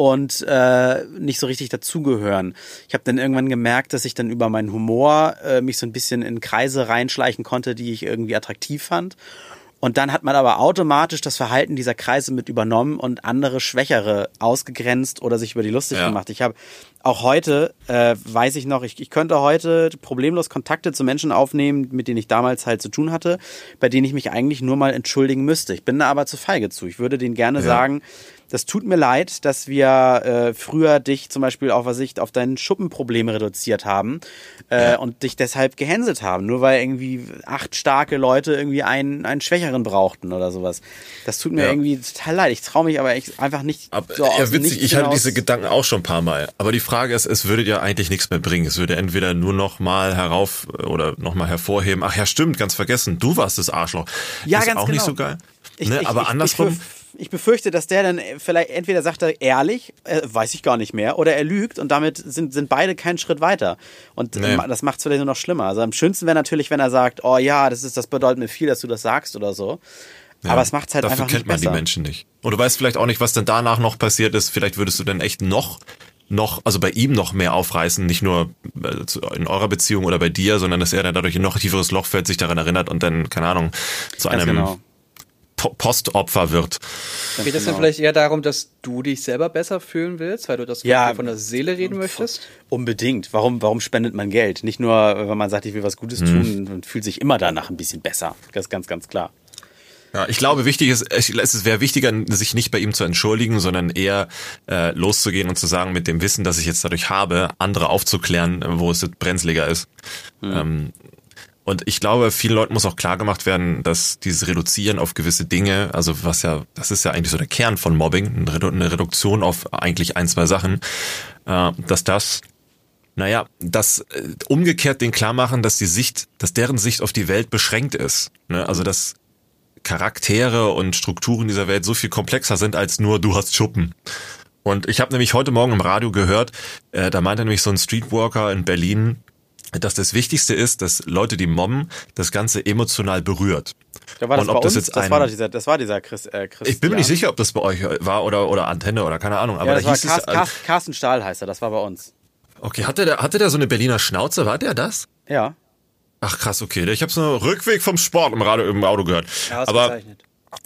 und äh, nicht so richtig dazugehören. Ich habe dann irgendwann gemerkt, dass ich dann über meinen Humor äh, mich so ein bisschen in Kreise reinschleichen konnte, die ich irgendwie attraktiv fand. Und dann hat man aber automatisch das Verhalten dieser Kreise mit übernommen und andere Schwächere ausgegrenzt oder sich über die lustig ja. gemacht. Ich habe auch heute, äh, weiß ich noch, ich, ich könnte heute problemlos Kontakte zu Menschen aufnehmen, mit denen ich damals halt zu tun hatte, bei denen ich mich eigentlich nur mal entschuldigen müsste. Ich bin da aber zu feige zu. Ich würde denen gerne ja. sagen, das tut mir leid, dass wir äh, früher dich zum Beispiel auf Sicht auf dein Schuppenproblem reduziert haben äh, ja. und dich deshalb gehänselt haben, nur weil irgendwie acht starke Leute irgendwie einen, einen Schwächeren brauchten oder sowas. Das tut mir ja. irgendwie total leid. Ich traue mich aber einfach nicht. Ab, so ja, witzig, ich hatte diese Gedanken auch schon ein paar Mal. Aber die Frage ist, es würde dir eigentlich nichts mehr bringen. Es würde entweder nur noch mal herauf oder noch mal hervorheben. Ach ja, stimmt, ganz vergessen. Du warst das Arschloch. Ja, ist ganz auch genau. nicht so geil. Ich, ne? ich, aber ich, andersrum ich befürchte, dass der dann vielleicht entweder sagt er ehrlich, äh, weiß ich gar nicht mehr, oder er lügt und damit sind, sind beide keinen Schritt weiter. Und nee. das macht es vielleicht nur noch schlimmer. Also am schönsten wäre natürlich, wenn er sagt, oh ja, das ist, das bedeutet mir viel, dass du das sagst oder so. Ja, aber es macht es halt dafür einfach kennt man besser. die Menschen nicht. Und du weißt vielleicht auch nicht, was denn danach noch passiert ist. Vielleicht würdest du dann echt noch noch, also bei ihm noch mehr aufreißen, nicht nur äh, in eurer Beziehung oder bei dir, sondern dass er dann dadurch ein noch tieferes Loch fällt, sich daran erinnert und dann, keine Ahnung, zu einem genau. Postopfer wird. Geht es genau. dann vielleicht eher darum, dass du dich selber besser fühlen willst, weil du das ja, von der Seele reden möchtest? Unbedingt. Warum, warum spendet man Geld? Nicht nur, wenn man sagt, ich will was Gutes tun und fühlt sich immer danach ein bisschen besser. Das ist ganz, ganz klar. Ja, ich glaube, wichtig ist, es wäre wichtiger, sich nicht bei ihm zu entschuldigen, sondern eher äh, loszugehen und zu sagen, mit dem Wissen, das ich jetzt dadurch habe, andere aufzuklären, wo es brenzliger ist. Mhm. Ähm, und ich glaube, vielen Leuten muss auch klar gemacht werden, dass dieses Reduzieren auf gewisse Dinge, also was ja, das ist ja eigentlich so der Kern von Mobbing, eine Reduktion auf eigentlich ein, zwei Sachen, äh, dass das naja, das äh, umgekehrt den klar machen, dass die Sicht, dass deren Sicht auf die Welt beschränkt ist. Ne? Also dass Charaktere und Strukturen dieser Welt so viel komplexer sind als nur du hast Schuppen. Und ich habe nämlich heute Morgen im Radio gehört, äh, da meinte nämlich so ein Streetwalker in Berlin, dass das Wichtigste ist, dass Leute, die mobben, das Ganze emotional berührt. Da war das und ob das jetzt das ein, war dieser, das war dieser Chris, äh, Chris Ich bin mir nicht sicher, ob das bei euch war oder oder Antenne oder keine Ahnung. Aber ja, das da hieß war Carsten, es, Carsten Stahl heißt er. Das war bei uns. Okay, hatte der hatte der so eine Berliner Schnauze? War der das? Ja. Ach krass, okay. Ich habe so einen Rückweg vom Sport im Radio im Auto gehört. Ja, aber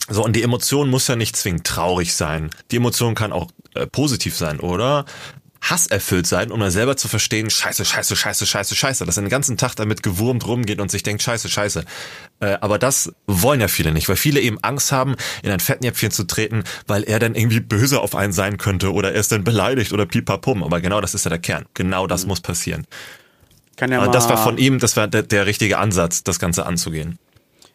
so und die Emotion muss ja nicht zwingend traurig sein. Die Emotion kann auch äh, positiv sein, oder? Hasserfüllt sein, um mal selber zu verstehen, scheiße, scheiße, scheiße, scheiße, scheiße, dass er den ganzen Tag damit gewurmt rumgeht und sich denkt, scheiße, scheiße. Äh, aber das wollen ja viele nicht, weil viele eben Angst haben, in ein Fettnäpfchen zu treten, weil er dann irgendwie böse auf einen sein könnte oder er ist dann beleidigt oder pipapum. Aber genau das ist ja der Kern. Genau das mhm. muss passieren. Kann ja mal das war von ihm, das war der, der richtige Ansatz, das Ganze anzugehen.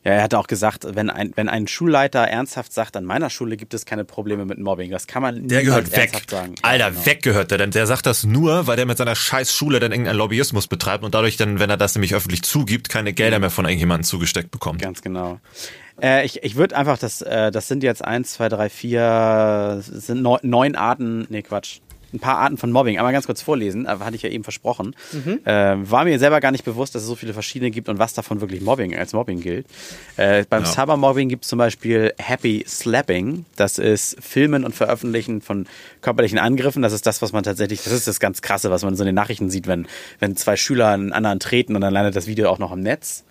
Ja, er hat auch gesagt, wenn ein, wenn ein Schulleiter ernsthaft sagt, an meiner Schule gibt es keine Probleme mit Mobbing, das kann man Der gehört weg. sagen. Alter, ja, genau. weg gehört der, denn der sagt das nur, weil der mit seiner scheiß Schule dann irgendeinen Lobbyismus betreibt und dadurch dann, wenn er das nämlich öffentlich zugibt, keine Gelder mehr von irgendjemandem zugesteckt bekommt. Ganz genau. Äh, ich ich würde einfach, das, äh, das sind jetzt eins, zwei, drei, vier, sind neun, neun Arten, nee Quatsch, ein paar Arten von Mobbing einmal ganz kurz vorlesen, aber hatte ich ja eben versprochen. Mhm. Äh, war mir selber gar nicht bewusst, dass es so viele verschiedene gibt und was davon wirklich Mobbing als Mobbing gilt. Äh, beim ja. Cybermobbing gibt es zum Beispiel Happy Slapping. Das ist Filmen und Veröffentlichen von körperlichen Angriffen. Das ist das, was man tatsächlich, das ist das ganz krasse, was man so in den Nachrichten sieht, wenn, wenn zwei Schüler einen anderen treten und dann landet das Video auch noch im Netz.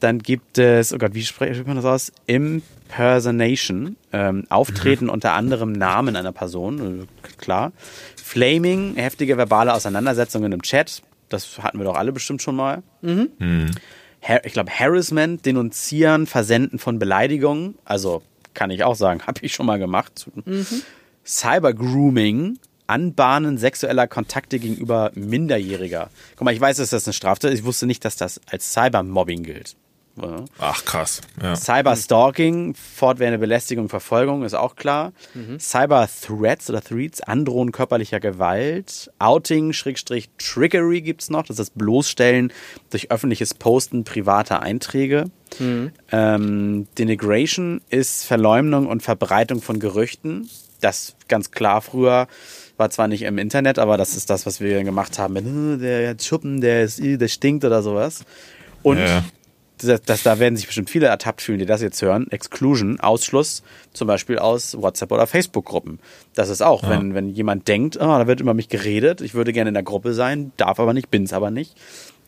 Dann gibt es, oh Gott, wie spricht man das aus? Impersonation. Ähm, Auftreten mhm. unter anderem Namen einer Person, äh, klar. Flaming, heftige verbale Auseinandersetzungen im Chat. Das hatten wir doch alle bestimmt schon mal. Mhm. Mhm. ich glaube, Harassment, Denunzieren, Versenden von Beleidigungen. Also kann ich auch sagen, (laughs) habe ich schon mal gemacht. Mhm. Cyber-Grooming, Anbahnen sexueller Kontakte gegenüber Minderjähriger. Guck mal, ich weiß, dass das eine Straftat ist. Ich wusste nicht, dass das als Cybermobbing gilt. Ach krass. Ja. Cyberstalking, fortwährende Belästigung, Verfolgung ist auch klar. Mhm. Cyber-Threats oder Threats, Androhen körperlicher Gewalt. Outing, Schrägstrich, Trickery gibt's noch. Das ist das Bloßstellen durch öffentliches Posten privater Einträge. Mhm. Ähm, Denigration ist Verleumdung und Verbreitung von Gerüchten. Das ganz klar früher war zwar nicht im Internet, aber das ist das, was wir gemacht haben. Mit, hm, der Schuppen, der, ist, der stinkt oder sowas. Und ja das, das, da werden sich bestimmt viele ertappt fühlen, die das jetzt hören. Exclusion, Ausschluss, zum Beispiel aus WhatsApp oder Facebook-Gruppen. Das ist auch, ja. wenn, wenn jemand denkt, oh, da wird über mich geredet, ich würde gerne in der Gruppe sein, darf aber nicht, bin's aber nicht.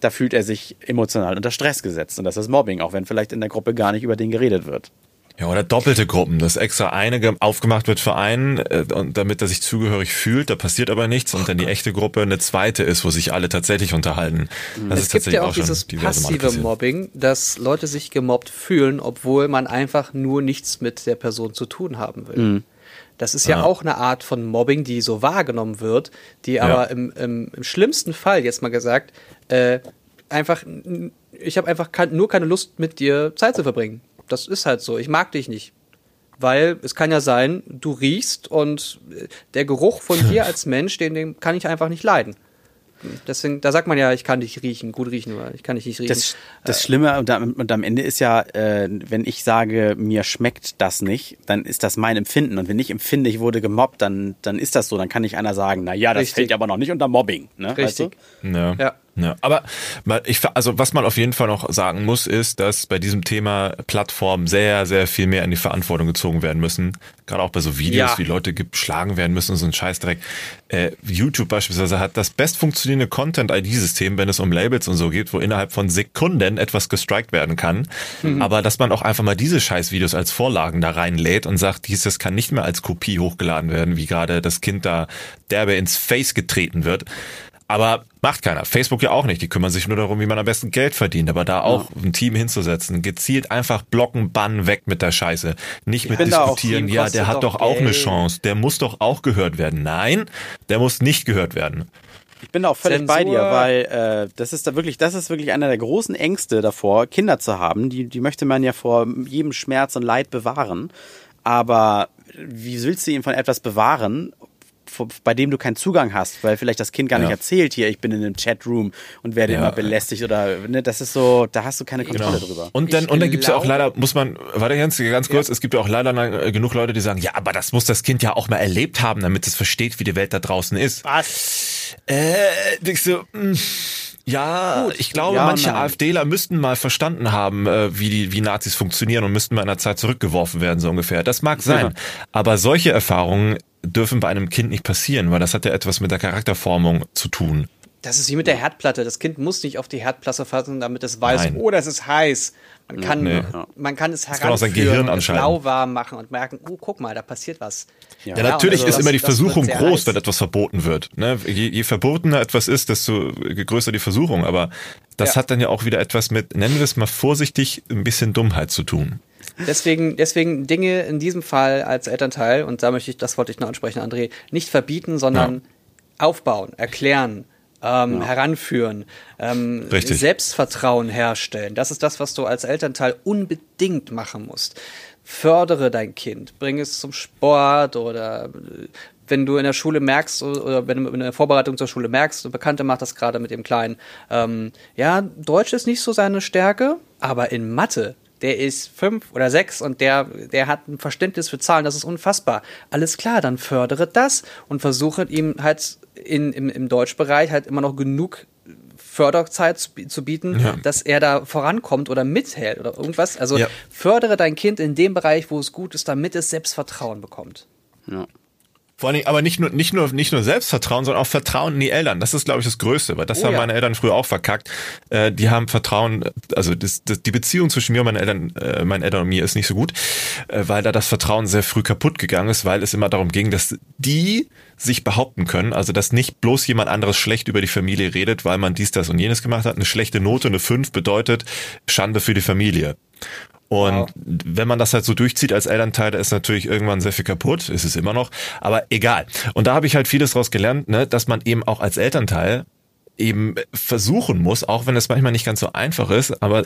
Da fühlt er sich emotional unter Stress gesetzt. Und das ist Mobbing, auch wenn vielleicht in der Gruppe gar nicht über den geredet wird. Ja, oder doppelte Gruppen, dass extra eine aufgemacht wird für einen, äh, und damit er sich zugehörig fühlt, da passiert aber nichts und dann die echte Gruppe eine zweite ist, wo sich alle tatsächlich unterhalten. Das es ist gibt ja auch dieses passive Mobbing, dass Leute sich gemobbt fühlen, obwohl man einfach nur nichts mit der Person zu tun haben will. Mhm. Das ist ja, ja, auch eine Art von Mobbing, die so wahrgenommen wird, die aber ja. im, im, im, schlimmsten Fall, jetzt mal gesagt, äh, einfach, ich habe einfach nur keine Lust, mit dir Zeit zu verbringen. Das ist halt so. Ich mag dich nicht. Weil es kann ja sein, du riechst und der Geruch von (laughs) dir als Mensch, den, den kann ich einfach nicht leiden. Deswegen, da sagt man ja, ich kann dich riechen, gut riechen, aber ich kann dich nicht riechen. Das, das Schlimme und am, und am Ende ist ja, äh, wenn ich sage, mir schmeckt das nicht, dann ist das mein Empfinden. Und wenn ich empfinde, ich wurde gemobbt, dann, dann ist das so. Dann kann nicht einer sagen, na ja, das Richtig. fällt aber noch nicht unter Mobbing. Ne? Richtig. Weißt du? ja. ja. Ja, aber ich, also was man auf jeden Fall noch sagen muss, ist, dass bei diesem Thema Plattformen sehr, sehr viel mehr in die Verantwortung gezogen werden müssen. Gerade auch bei so Videos, ja. wie Leute geschlagen werden müssen und so ein Scheißdreck. Äh, YouTube beispielsweise hat das best funktionierende Content-ID-System, wenn es um Labels und so geht, wo innerhalb von Sekunden etwas gestrikt werden kann. Mhm. Aber dass man auch einfach mal diese Scheißvideos als Vorlagen da reinlädt und sagt, dieses kann nicht mehr als Kopie hochgeladen werden, wie gerade das Kind da derbe ins Face getreten wird. Aber macht keiner. Facebook ja auch nicht. Die kümmern sich nur darum, wie man am besten Geld verdient. Aber da auch ja. ein Team hinzusetzen, gezielt einfach blocken, bannen, weg mit der Scheiße. Nicht ich mit diskutieren, ja, der hat doch, auch Geld. eine Chance. Der muss doch auch gehört werden. Nein, der muss nicht gehört werden. Ich bin da auch völlig Zensur. bei dir, weil äh, das ist da wirklich, das ist wirklich einer der großen Ängste davor, Kinder zu haben. Die, die möchte man ja vor jedem Schmerz und Leid bewahren. Aber wie willst du ihn von etwas bewahren, bei dem du keinen Zugang hast, weil vielleicht das Kind gar ja. nicht erzählt, hier, ich bin in einem Chatroom und werde ja. immer belästigt oder, ne, das ist so, da hast du keine Kontrolle genau. drüber. Und dann, ich und dann gibt's ja auch leider, muss man, warte ganz, ganz kurz, ja. es gibt ja auch leider äh, genug Leute, die sagen, ja, aber das muss das Kind ja auch mal erlebt haben, damit es versteht, wie die Welt da draußen ist. Was? Äh, denkst du, mh, hm, ja, Gut. ich glaube, ja, manche nein. AfDler müssten mal verstanden haben, äh, wie die wie Nazis funktionieren und müssten mal in der Zeit zurückgeworfen werden, so ungefähr. Das mag sein. Ja. Aber solche Erfahrungen dürfen bei einem Kind nicht passieren, weil das hat ja etwas mit der Charakterformung zu tun. Das ist wie mit der Herdplatte. Das Kind muss nicht auf die Herdplatte fassen, damit es weiß, Nein. oh, das ist heiß. Man kann, nee. man kann es heranführen und lauwarm machen und merken, oh, guck mal, da passiert was. Ja, ja natürlich also ist immer die Versuchung groß, heiß. wenn etwas verboten wird. Ne? Je, je verbotener etwas ist, desto größer die Versuchung. Aber das ja. hat dann ja auch wieder etwas mit, nennen wir es mal vorsichtig, ein bisschen Dummheit zu tun. Deswegen, deswegen Dinge in diesem Fall als Elternteil, und da möchte ich, das wollte ich noch ansprechen, André, nicht verbieten, sondern ja. aufbauen, erklären, ähm, ja. heranführen, ähm, Selbstvertrauen herstellen. Das ist das, was du als Elternteil unbedingt machen musst. Fördere dein Kind, bring es zum Sport oder äh, wenn du in der Schule merkst oder wenn du in der Vorbereitung zur Schule merkst, eine Bekannte macht das gerade mit dem Kleinen, ähm, ja, Deutsch ist nicht so seine Stärke, aber in Mathe, der ist fünf oder sechs und der, der hat ein Verständnis für Zahlen, das ist unfassbar. Alles klar, dann fördere das und versuche ihm halt in, im, im Deutschbereich halt immer noch genug Förderzeit zu, zu bieten, ja. dass er da vorankommt oder mithält oder irgendwas. Also ja. fördere dein Kind in dem Bereich, wo es gut ist, damit es Selbstvertrauen bekommt. Ja. Vor allen Dingen, aber nicht nur, nicht nur, nicht nur Selbstvertrauen, sondern auch Vertrauen in die Eltern. Das ist, glaube ich, das Größte, weil das Oh haben ja. meine Eltern früher auch verkackt. Äh, die haben Vertrauen, also das, das, die Beziehung zwischen mir und meinen Eltern, äh, meinen Eltern und mir ist nicht so gut, äh, weil da das Vertrauen sehr früh kaputt gegangen ist, weil es immer darum ging, dass die sich behaupten können, also dass nicht bloß jemand anderes schlecht über die Familie redet, weil man dies, das und jenes gemacht hat. Eine schlechte Note, eine 5 bedeutet Schande für die Familie. Und Wow. wenn man das halt so durchzieht als Elternteil, da ist natürlich irgendwann sehr viel kaputt, ist es immer noch, aber egal. Und da habe ich halt vieles daraus gelernt, ne, dass man eben auch als Elternteil eben versuchen muss, auch wenn es manchmal nicht ganz so einfach ist, aber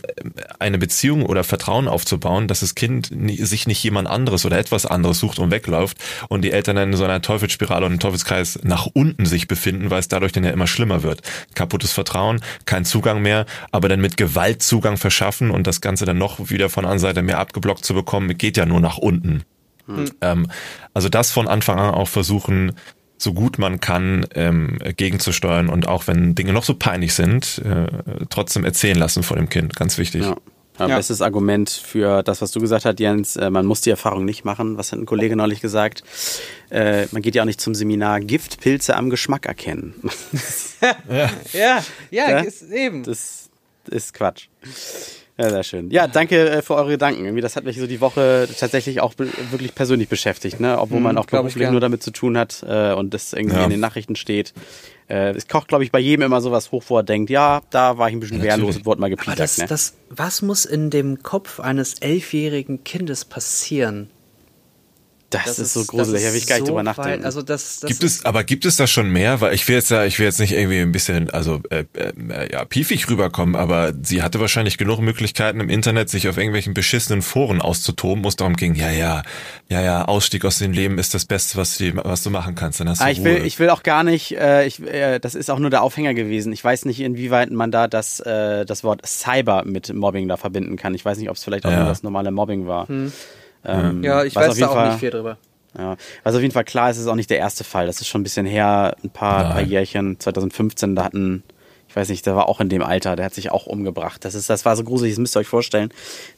eine Beziehung oder Vertrauen aufzubauen, dass das Kind sich nicht jemand anderes oder etwas anderes sucht und wegläuft und die Eltern dann in so einer Teufelsspirale und einem Teufelskreis nach unten sich befinden, weil es dadurch dann ja immer schlimmer wird. Kaputtes Vertrauen, kein Zugang mehr, aber dann mit Gewalt Zugang verschaffen und das Ganze dann noch wieder von einer Seite mehr abgeblockt zu bekommen, geht ja nur nach unten. Ähm, also das von Anfang an auch versuchen, so gut man kann, ähm, gegenzusteuern und auch wenn Dinge noch so peinlich sind, äh, trotzdem erzählen lassen vor dem Kind. Ganz wichtig. Ja. Ja, Ja. Bestes Argument für das, was du gesagt hast, Jens, äh, man muss die Erfahrung nicht machen. Was hat ein Kollege neulich gesagt? Äh, man geht ja auch nicht zum Seminar Giftpilze am Geschmack erkennen. (laughs) (laughs) Ja, ja, Ja? ist eben. Das ist Quatsch. Ja, sehr schön. Ja, danke äh, für eure Gedanken. Irgendwie, das hat mich so die Woche tatsächlich auch wirklich persönlich beschäftigt, ne? Obwohl man auch beruflich nur damit zu tun hat äh, und das irgendwie Ja. in den Nachrichten steht. Äh, es kocht, glaube ich, bei jedem immer sowas hoch, wo er denkt, ja, da war ich ein bisschen Natürlich. wehrlos und wurde mal gepiesackt, das, ne? das, was muss in dem Kopf eines elfjährigen Kindes passieren? Das, ist so gruselig, da will ich gar nicht so drüber nachdenken. Also das, das Gibt es, aber gibt es da schon mehr? Weil ich will jetzt ja, ich will jetzt nicht irgendwie ein bisschen, also äh, äh, ja, piefig rüberkommen, aber sie hatte wahrscheinlich genug Möglichkeiten im Internet, sich auf irgendwelchen beschissenen Foren auszutoben, wo es darum ging, ja, ja, ja, ja, Ausstieg aus dem Leben ist das Beste, was du, was du machen kannst. Dann hast du Ah, ich will, Ruhe. ich will auch gar nicht, äh, ich, äh, das ist auch nur der Aufhänger gewesen. Ich weiß nicht, inwieweit man da das, äh, das Wort Cyber mit Mobbing da verbinden kann. Ich weiß nicht, ob es vielleicht auch Ja. nur das normale Mobbing war. Ähm, ja, ich weiß da auch Fall- nicht viel drüber. Ja, was auf jeden Fall klar ist, ist auch nicht der erste Fall. Das ist schon ein bisschen her, ein paar, paar Jährchen, 2015, da hatten, ich weiß nicht, der war auch in dem Alter, der hat sich auch umgebracht. Das ist, das war so gruselig, das müsst ihr euch vorstellen.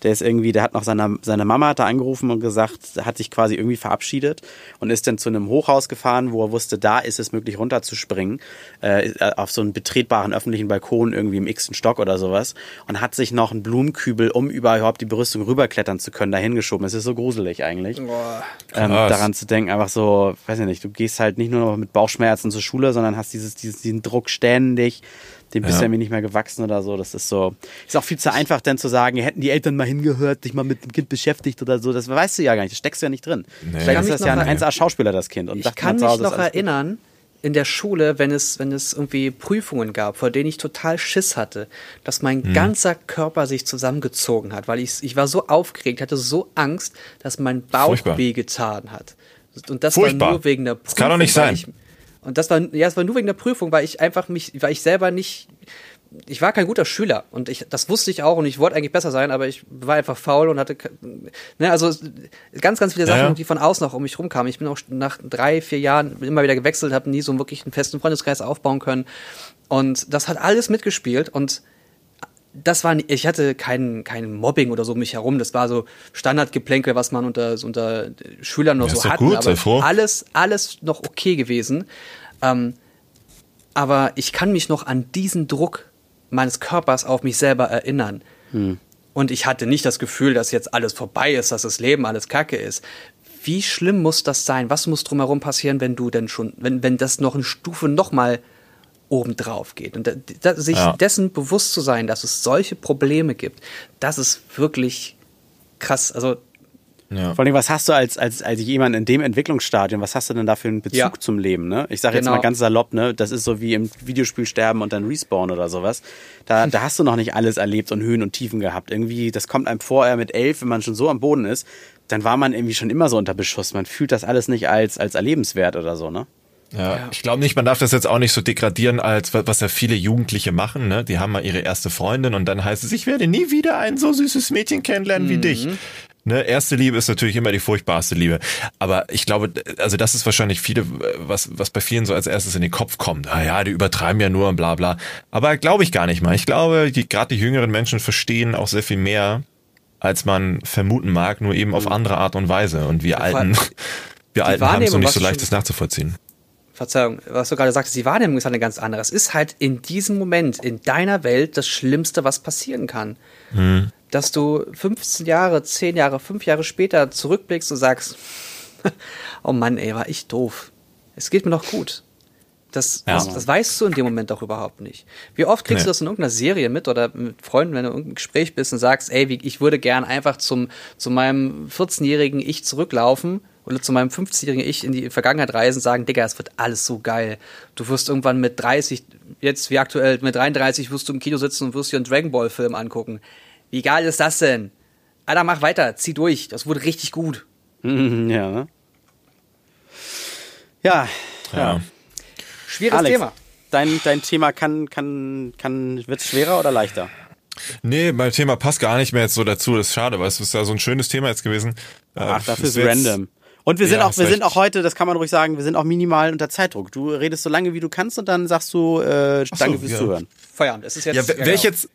Der ist irgendwie, der hat noch seine, seine Mama hat da angerufen und gesagt, hat sich quasi irgendwie verabschiedet und ist dann zu einem Hochhaus gefahren, wo er wusste, da ist es möglich runterzuspringen, äh, auf so einen betretbaren öffentlichen Balkon irgendwie im x Stock oder sowas und hat sich noch einen Blumenkübel, um überhaupt die Berüstung rüberklettern zu können, dahin geschoben. Es ist so gruselig eigentlich Boah. ähm, daran zu denken, einfach so, weiß ich nicht, du gehst halt nicht nur noch mit Bauchschmerzen zur Schule, sondern hast dieses, dieses, diesen Druck ständig, dem bist Ja. du irgendwie nicht mehr gewachsen oder so. Das ist so, ist auch viel zu einfach, dann zu sagen, hätten die Eltern mal hingehört, sich mal mit dem Kind beschäftigt oder so. Das weißt du ja gar nicht, das steckst du ja nicht drin. Nee. Vielleicht ist das ja ein 1A-Schauspieler, das Kind. Und Ich kann mich noch gut. erinnern, in der Schule, wenn es, wenn es irgendwie Prüfungen gab, vor denen ich total Schiss hatte, dass mein Hm. ganzer Körper sich zusammengezogen hat, weil ich, ich war so aufgeregt, hatte so Angst, dass mein Bauch Furchtbar. wehgetan hat. Und das Furchtbar. war nur wegen der Prüfung. Das kann doch nicht sein. Ich, und das war, ja, es war nur wegen der Prüfung, weil ich einfach mich, weil ich selber nicht, ich war kein guter Schüler und ich, das wusste ich auch und ich wollte eigentlich besser sein, aber ich war einfach faul und hatte, ne, also ganz, ganz viele Ja, Sachen, ja. die von außen auch um mich rumkamen. Ich bin auch nach drei, vier Jahren immer wieder gewechselt, habe nie so wirklich einen festen Freundeskreis aufbauen können und das hat alles mitgespielt und das war, ich hatte kein, kein Mobbing oder so um mich herum. Das war so Standardgeplänkel, was man unter, unter Schülern noch Ja, so hat. gut, aber sei froh. alles, alles noch okay gewesen. Ähm, aber ich kann mich noch an diesen Druck meines Körpers auf mich selber erinnern. Und ich hatte nicht das Gefühl, dass jetzt alles vorbei ist, dass das Leben alles Kacke ist. Wie schlimm muss das sein? Was muss drumherum passieren, wenn du denn schon, wenn, wenn das noch eine Stufe nochmal obendrauf geht? Und da, da, sich Ja. dessen bewusst zu sein, dass es solche Probleme gibt, das ist wirklich krass. Also ja. Vor allem, was hast du als, als, als jemand in dem Entwicklungsstadium, was hast du denn da für einen Bezug Ja. zum Leben, ne? Ich sage jetzt Genau. mal ganz salopp, ne? Das ist so wie im Videospiel sterben und dann Respawn oder sowas. Da, (laughs) da hast du noch nicht alles erlebt und Höhen und Tiefen gehabt. Irgendwie, das kommt einem vorher mit elf, wenn man schon so am Boden ist, dann war man irgendwie schon immer so unter Beschuss. Man fühlt das alles nicht als, als erlebenswert oder so, ne? Ja, ich glaube nicht, man darf das jetzt auch nicht so degradieren, als wa- was ja viele Jugendliche machen. Ne? Die haben mal ihre erste Freundin und dann heißt es, ich werde nie wieder ein so süßes Mädchen kennenlernen wie dich. Ne? Erste Liebe ist natürlich immer die furchtbarste Liebe. Aber ich glaube, also das ist wahrscheinlich viele, was, was bei vielen so als erstes in den Kopf kommt. Ah ja, die übertreiben ja nur und bla bla. Aber glaube ich gar nicht mal. Ich glaube, die, gerade die jüngeren Menschen verstehen auch sehr viel mehr, als man vermuten mag, nur eben auf andere Art und Weise. Und wir Alten, (laughs) Wir Alten haben es noch nicht so leicht, das nachzuvollziehen. Verzeihung, was du gerade sagtest, die Wahrnehmung ist halt eine ganz andere. Es ist halt in diesem Moment, in deiner Welt, das Schlimmste, was passieren kann. Mhm. Dass du 15 Jahre, 10 Jahre, 5 Jahre später zurückblickst und sagst, (laughs) oh Mann, ey, war ich doof. Es geht mir doch gut. Das, ja, das, das, weißt du in dem Moment doch überhaupt nicht. Wie oft kriegst nee. du das in irgendeiner Serie mit oder mit Freunden, wenn du in irgendeinem Gespräch bist und sagst, ey, ich würde gern einfach zum, zu meinem 14-jährigen Ich zurücklaufen oder zu meinem 50-jährigen Ich in die Vergangenheit reisen und sagen, Digga, es wird alles so geil. Du wirst irgendwann mit 30, jetzt wie aktuell, mit 33 wirst du im Kino sitzen und wirst dir einen Dragon Ball Film angucken. Wie geil ist das denn? Alter, mach weiter, zieh durch. Das wurde richtig gut. (laughs) Ja. Ja. Ja. Schwieriges Alex, Thema. Dein, dein Thema kann, kann, kann, wird schwerer oder leichter? Nee, mein Thema passt gar nicht mehr jetzt so dazu. Das ist schade, weil es ist ja so ein schönes Thema jetzt gewesen. Ach, äh, dafür ist random. Und wir sind ja, auch, wir sind auch heute, das kann man ruhig sagen, wir sind auch minimal unter Zeitdruck. Du redest so lange wie du kannst und dann sagst du äh, danke so, fürs ja. Zuhören. Feierabend. Es ist jetzt. Ja, wäre ich genau. jetzt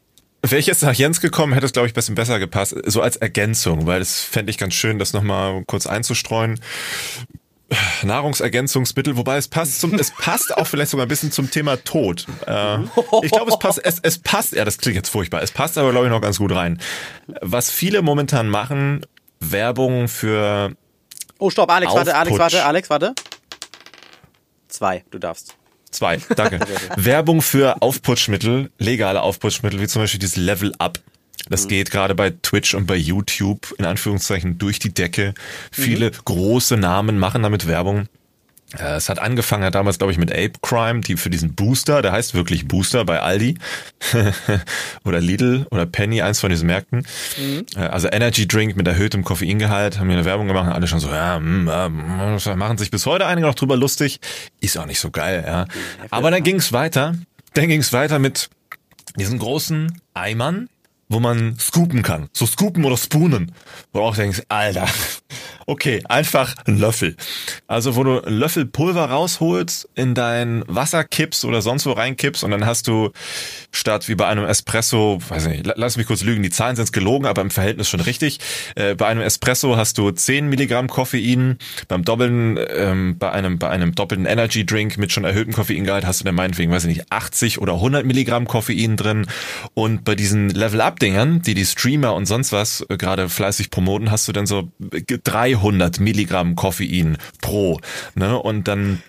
Wäre ich jetzt nach Jens gekommen, hätte es, glaube ich, ein bisschen besser gepasst. So als Ergänzung, weil das fände ich ganz schön, das nochmal kurz einzustreuen. Nahrungsergänzungsmittel, wobei es passt zum, es passt auch vielleicht sogar ein bisschen zum Thema Tod. Äh, ich glaube, es passt, es, es passt, ja, das klingt jetzt furchtbar, es passt aber, glaube ich, noch ganz gut rein. Was viele momentan machen, Werbung für. Oh, stopp, Alex, warte, Alex, warte, Alex, warte. Zwei, du darfst. Zwei, (laughs) danke. Werbung für Aufputschmittel, legale Aufputschmittel, wie zum Beispiel dieses Level Up. Das mhm. geht gerade bei Twitch und bei YouTube in Anführungszeichen durch die Decke. Viele mhm. große Namen machen damit Werbung. Äh, es hat angefangen hat damals, glaube ich, mit Ape Crime, die für diesen Booster, der heißt wirklich Booster bei Aldi (laughs) oder Lidl oder Penny, eins von diesen Märkten. Mhm. Äh, also Energy Drink mit erhöhtem Koffeingehalt, haben hier eine Werbung gemacht, alle schon so, ja, mh, äh, machen sich bis heute einige noch drüber lustig. Ist auch nicht so geil, ja. Aber dann ging es weiter. Dann ging es weiter mit diesen großen Eimern, wo man scoopen kann. So scoopen oder spoonen. Wo du auch denkst, Alter, okay, einfach ein Löffel. Also wo du einen Löffel Pulver rausholst, in dein Wasser kippst oder sonst wo reinkippst und dann hast du statt wie bei einem Espresso, weiß nicht, lass mich kurz lügen, die Zahlen sind gelogen, aber im Verhältnis schon richtig. Äh, bei einem Espresso hast du 10 Milligramm Koffein, beim doppelten, ähm, bei einem, bei einem doppelten Energy Drink mit schon erhöhtem Koffeingehalt hast du dann meinetwegen, weiß ich nicht, 80 oder 100 Milligramm Koffein drin und bei diesen Level-Up-Dingern, die die Streamer und sonst was äh, gerade fleißig promoten, hast du dann so 300 Milligramm Koffein pro, ne, und dann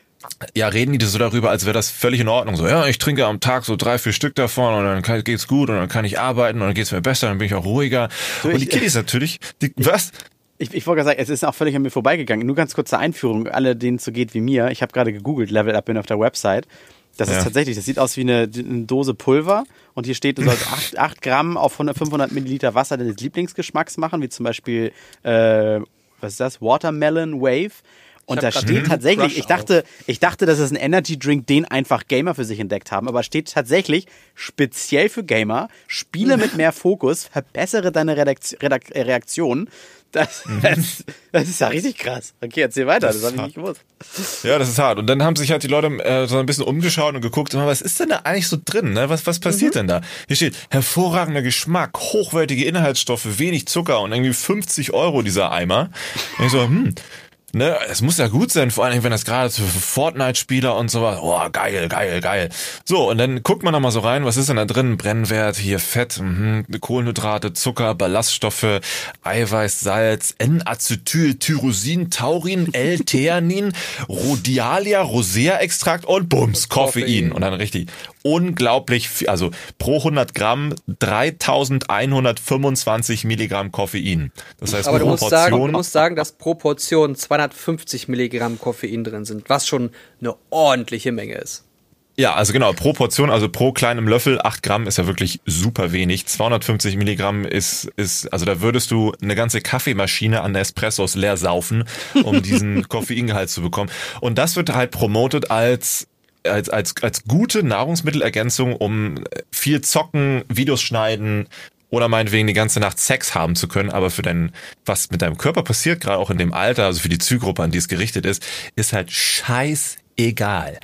ja, reden die so darüber, als wäre das völlig in Ordnung. So, ja, ich trinke am Tag so drei, vier Stück davon und dann kann, geht's gut und dann kann ich arbeiten und dann geht's mir besser, dann bin ich auch ruhiger. So, und die Kiddies natürlich, die, was? Ich, ich wollte gerade sagen, es ist auch völlig an mir vorbeigegangen. Nur ganz kurze Einführung, alle denen es so geht wie mir. Ich habe gerade gegoogelt, Level Up bin auf der Website. Das ja. ist tatsächlich, das sieht aus wie eine, eine Dose Pulver und hier steht, du sollst (laughs) 8, 8 Gramm auf 100, 500 Milliliter Wasser deines Lieblingsgeschmacks machen, wie zum Beispiel, äh, was ist das, Watermelon Wave. Und da steht tatsächlich, ich dachte, ich dachte, das ist ein Energy Drink, den einfach Gamer für sich entdeckt haben, aber steht tatsächlich speziell für Gamer, spiele mit (laughs) mehr Fokus, verbessere deine Reaktion. Das, mhm. das, das, ist ja richtig krass. Okay, erzähl weiter, das, das habe ich nicht gewusst. Ja, das ist hart. Und dann haben sich halt die Leute äh, so ein bisschen umgeschaut und geguckt, was ist denn da eigentlich so drin? Ne? Was, was passiert mhm. denn da? Hier steht hervorragender Geschmack, hochwertige Inhaltsstoffe, wenig Zucker und irgendwie 50 Euro dieser Eimer. Und ich so, hm, ne, es muss ja gut sein, vor allem wenn das gerade für Fortnite-Spieler und sowas, oh, geil, geil, geil. So, und dann guckt man da mal so rein, was ist denn da drin? Brennwert, hier Fett, mh, Kohlenhydrate, Zucker, Ballaststoffe, Eiweiß, Salz, N-Acetyl, Tyrosin, Taurin, (laughs) L-Theanin, Rhodialia, Rosea-Extrakt und Bums, Koffein. Und dann richtig unglaublich viel, also pro 100 Gramm 3125 Milligramm Koffein. Das heißt, Aber du musst, sagen, du musst sagen, dass pro Portion 250 Milligramm Koffein drin sind, was schon eine ordentliche Menge ist. Ja, also genau, pro Portion, also pro kleinem Löffel, 8 Gramm ist ja wirklich super wenig. 250 Milligramm ist, ist, also da würdest du eine ganze Kaffeemaschine an Espressos leer saufen, um diesen (laughs) Koffeingehalt zu bekommen. Und das wird halt promotet als als, als, als gute Nahrungsmittelergänzung, um viel zocken, Videos schneiden oder meinetwegen die ganze Nacht Sex haben zu können, aber für dein, was mit deinem Körper passiert, gerade auch in dem Alter, also für die Zielgruppe, an die es gerichtet ist, ist halt scheiß egal.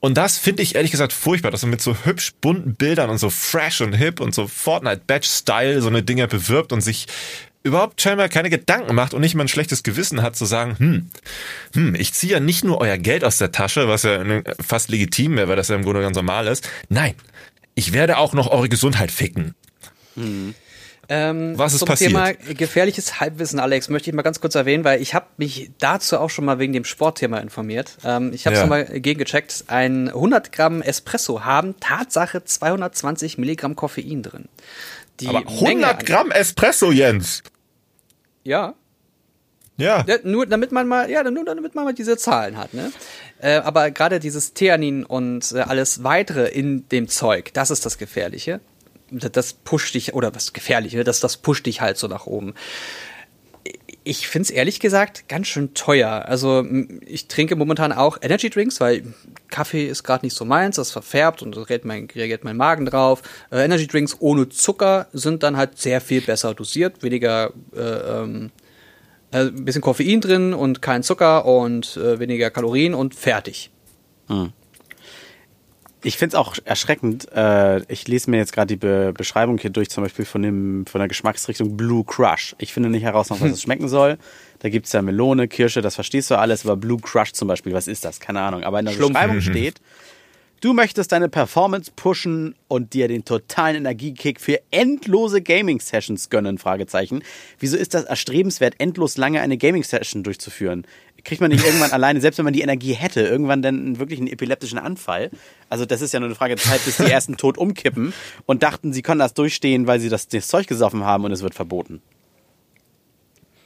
Und das finde ich ehrlich gesagt furchtbar, dass man mit so hübsch bunten Bildern und so fresh und hip und so Fortnite Batch Style so eine Dinge bewirbt und sich überhaupt scheinbar keine Gedanken macht und nicht mal ein schlechtes Gewissen hat zu sagen, hm, hm, ich ziehe ja nicht nur euer Geld aus der Tasche, was ja fast legitim wäre, weil das ja im Grunde ganz normal ist. Nein, ich werde auch noch eure Gesundheit ficken. Hm. Ähm, Was ist zum passiert? Thema gefährliches Halbwissen, Alex, möchte ich mal ganz kurz erwähnen, weil ich habe mich dazu auch schon mal wegen dem Sportthema informiert. Ähm, ich habe es Ja. mal gegengecheckt. Ein 100 Gramm Espresso haben Tatsache 220 Milligramm Koffein drin. Die Aber Menge 100 an- Gramm Espresso, Jens. Ja, Ja. Ja, nur damit man mal, ja, nur damit man mal diese Zahlen hat, ne? Äh, aber gerade dieses Theanin und äh, alles weitere in dem Zeug, das ist das Gefährliche. Das- Das pusht dich, oder was Gefährliche, das, das pusht dich halt so nach oben. Ich find's ehrlich gesagt ganz schön teuer. Also ich trinke momentan auch Energy Drinks, weil Kaffee ist gerade nicht so meins, das verfärbt und reagiert mein, reagiert mein Magen drauf. Äh, Energy Drinks ohne Zucker sind dann halt sehr viel besser dosiert, weniger äh, ähm, äh, bisschen Koffein drin und kein Zucker und äh, weniger Kalorien und fertig. Ich finde es auch erschreckend. Äh, ich lese mir jetzt gerade die Be Beschreibung hier durch, zum Beispiel von, dem, von der Geschmacksrichtung Blue Crush. Ich finde nicht heraus, noch, was es (laughs) schmecken soll. Da gibt es ja Melone, Kirsche, das verstehst du alles, aber Blue Crush zum Beispiel, was ist das? Keine Ahnung. Aber in der Schlumpf. Beschreibung steht, du möchtest deine Performance pushen und dir den totalen Energiekick für endlose Gaming-Sessions gönnen, Fragezeichen. Wieso ist das erstrebenswert, endlos lange eine Gaming-Session durchzuführen? Kriegt man nicht irgendwann alleine, selbst wenn man die Energie hätte, irgendwann dann wirklich einen epileptischen Anfall? Also das ist ja nur eine Frage der Zeit, bis die (laughs) ersten tot umkippen und dachten, sie können das durchstehen, weil sie das, das Zeug gesoffen haben und es wird verboten.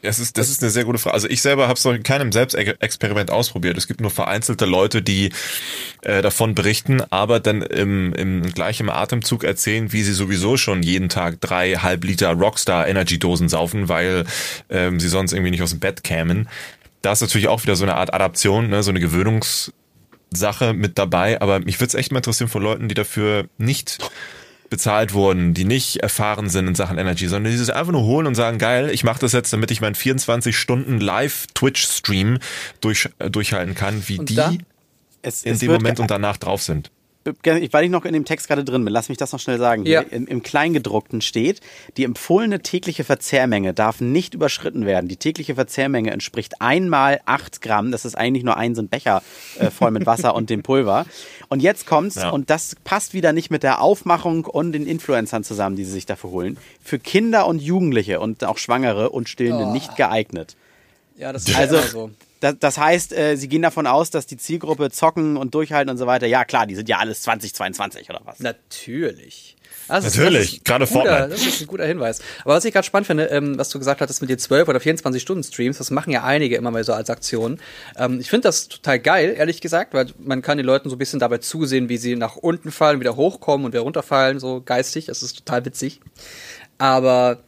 Das ist, das ist eine sehr gute Frage. Also ich selber habe es noch in keinem Selbstexperiment ausprobiert. Es gibt nur vereinzelte Leute, die äh, davon berichten, aber dann im, im gleichen Atemzug erzählen, wie sie sowieso schon jeden Tag drei halb Liter Rockstar Energy Dosen saufen, weil ähm, sie sonst irgendwie nicht aus dem Bett kämen. Da ist natürlich auch wieder so eine Art Adaption, ne, so eine Gewöhnungssache mit dabei. Aber mich würde es echt mal interessieren von Leuten, die dafür nicht bezahlt wurden, die nicht erfahren sind in Sachen Energy, sondern die sich einfach nur holen und sagen, geil, ich mache das jetzt, damit ich meinen 24 Stunden Live-Twitch-Stream durch, äh, durchhalten kann, wie Und die Es, in es dem Moment und danach drauf sind. Weil ich noch in dem Text gerade drin bin, lass mich das noch schnell sagen. Ja. Im, Im Kleingedruckten steht, die empfohlene tägliche Verzehrmenge darf nicht überschritten werden. Die tägliche Verzehrmenge entspricht einmal acht Gramm. Das ist eigentlich nur ein so ein Becher äh, voll mit Wasser und dem Pulver. Und jetzt kommt's, Ja. und das passt wieder nicht mit der Aufmachung und den Influencern zusammen, die sie sich dafür holen. Für Kinder und Jugendliche und auch Schwangere und Stillende Oh. nicht geeignet. Ja, das ist Also, immer so. Das, das heißt, äh, sie gehen davon aus, dass die Zielgruppe zocken und durchhalten und so weiter. Ja, klar, die sind ja alles 2022 oder was? Natürlich. Das ist- Natürlich, das ist ein gerade guter, Fortnite. Das ist ein guter Hinweis. Aber was ich gerade spannend finde, ähm, was du gesagt hattest mit den 12 oder 24 Stunden Streams, das machen ja einige immer mal so als Aktion. Ähm, ich finde das total geil, ehrlich gesagt, weil man kann den Leuten so ein bisschen dabei zusehen, wie sie nach unten fallen, wieder hochkommen und wieder runterfallen, so geistig. Das ist total witzig. Aber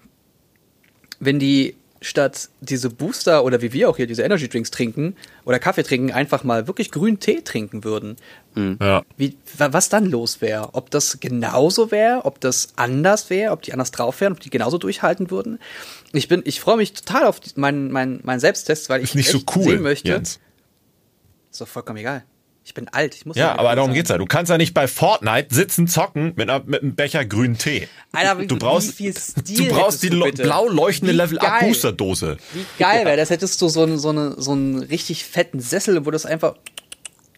wenn die statt diese Booster oder wie wir auch hier diese Energy Drinks trinken oder Kaffee trinken, einfach mal wirklich grünen Tee trinken würden, Ja. wie, wa- was dann los wäre. Ob das genauso wäre, ob das anders wäre, ob die anders drauf wären, ob die genauso durchhalten würden. Ich bin, ich freue mich total auf meinen, meinen, meinen Selbsttest, weil ich Ist nicht so cool, sehen möchte. Jens. Ist doch vollkommen egal. Ich bin alt, ich muss Ja, aber darum sein. geht's ja. Du kannst ja nicht bei Fortnite sitzen, zocken mit, einer, mit einem Becher grünen Tee. Alter, du brauchst, wie viel Stil du brauchst die du blau leuchtende Wie Level Up geil. Booster Dose. Wie geil wäre das, hättest du so einen, so, eine, so einen richtig fetten Sessel, wo das einfach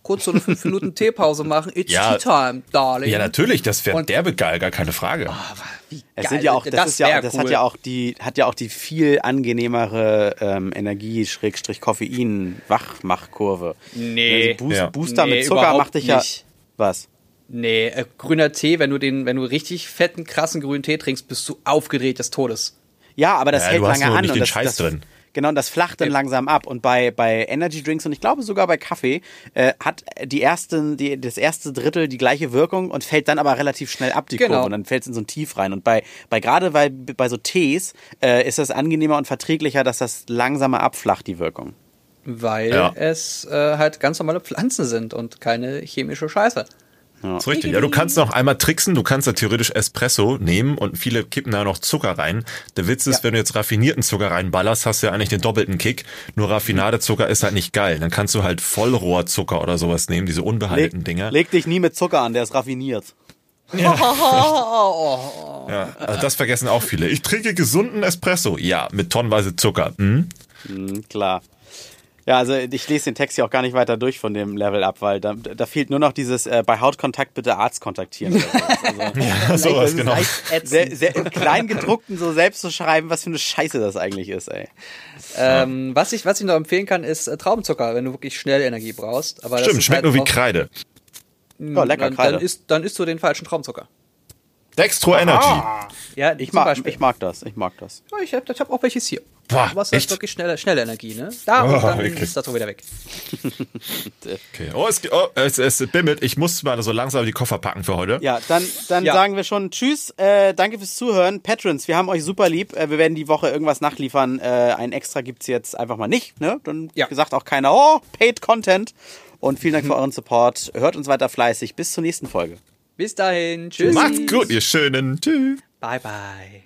kurz so eine 5 Minuten Teepause machen. It's Ja. tea time, darling. Ja, natürlich, das wäre derbe geil, gar keine Frage. Wie Es geil. sind ja auch, das, ist ja, das cool. hat ja auch die, hat ja auch die viel angenehmere ähm, Energie-Koffein-Wachmachkurve. Nee. Also Boost, Ja. Booster Nee, mit Zucker macht dich ja. nicht. Was? Nee, äh, grüner Tee, wenn du den, wenn du richtig fetten, krassen grünen Tee trinkst, bist du aufgedreht des Todes. Ja, aber das Ja, hält du hast lange nur an nicht und den das, Scheiß das, drin. Genau, und das flacht dann langsam ab. Und bei, bei Energy Drinks und ich glaube sogar bei Kaffee äh, hat die ersten, die, das erste Drittel die gleiche Wirkung und fällt dann aber relativ schnell ab, die Genau. Kurve. Und dann fällt es in so ein Tief rein. Und bei, bei gerade bei, bei so Tees äh, ist das angenehmer und verträglicher, dass das langsamer abflacht, die Wirkung. Weil Ja. es äh, halt ganz normale Pflanzen sind und keine chemische Scheiße. Das ist richtig. Ja, du kannst noch einmal tricksen, du kannst da theoretisch Espresso nehmen und viele kippen da noch Zucker rein. Der Witz ist, Ja. wenn du jetzt raffinierten Zucker reinballerst, hast du ja eigentlich den doppelten Kick. Nur Raffinadezucker ist halt nicht geil. Dann kannst du halt Vollrohrzucker oder sowas nehmen, diese unbehandelten Dinger. leg dich nie mit Zucker an, der ist raffiniert. (laughs) Ja, also das vergessen auch viele. Ich trinke gesunden Espresso. Ja, mit tonnenweise Zucker. Hm? Mhm, klar. Ja, also ich lese den Text ja auch gar nicht weiter durch von dem Level ab, weil da, da fehlt nur noch dieses äh, bei Hautkontakt bitte Arzt kontaktieren. oder sowas. Also, (laughs) Ja, sowas, genau. sehr, sehr im Kleingedruckten so selbst zu schreiben, was für eine Scheiße das eigentlich ist, ey. Ähm, was, ich, was ich noch empfehlen kann, ist äh, Traubenzucker, wenn du wirklich schnell Energie brauchst. Aber das Stimmt, schmeckt halt nur wie Kreide. Ja, lecker dann, Kreide. dann, isst, dann isst du den falschen Traubenzucker. Dextro Energy. Ja, Ich mag, ich mag das, ich mag das. Ja, ich habe hab auch welches hier. Boah, Was ist echt? wirklich schnelle, schnelle Energie, ne? Da Oh, und dann wirklich. ist das so wieder weg. (laughs) Okay. Oh, es, oh es, es bimmelt. Ich muss mal so langsam die Koffer packen für heute. Ja, dann, dann Ja. sagen wir schon Tschüss, äh, danke fürs Zuhören. Patrons, wir haben euch super lieb. Äh, wir werden die Woche irgendwas nachliefern. Äh, ein Extra gibt's jetzt einfach mal nicht. Ne? Dann Ja. gesagt auch keiner, oh, paid Content. Und vielen Dank für (laughs) euren Support. Hört uns weiter fleißig. Bis zur nächsten Folge. Bis dahin. Tschüss. Macht's gut, ihr Schönen. Tschüss. Bye, bye.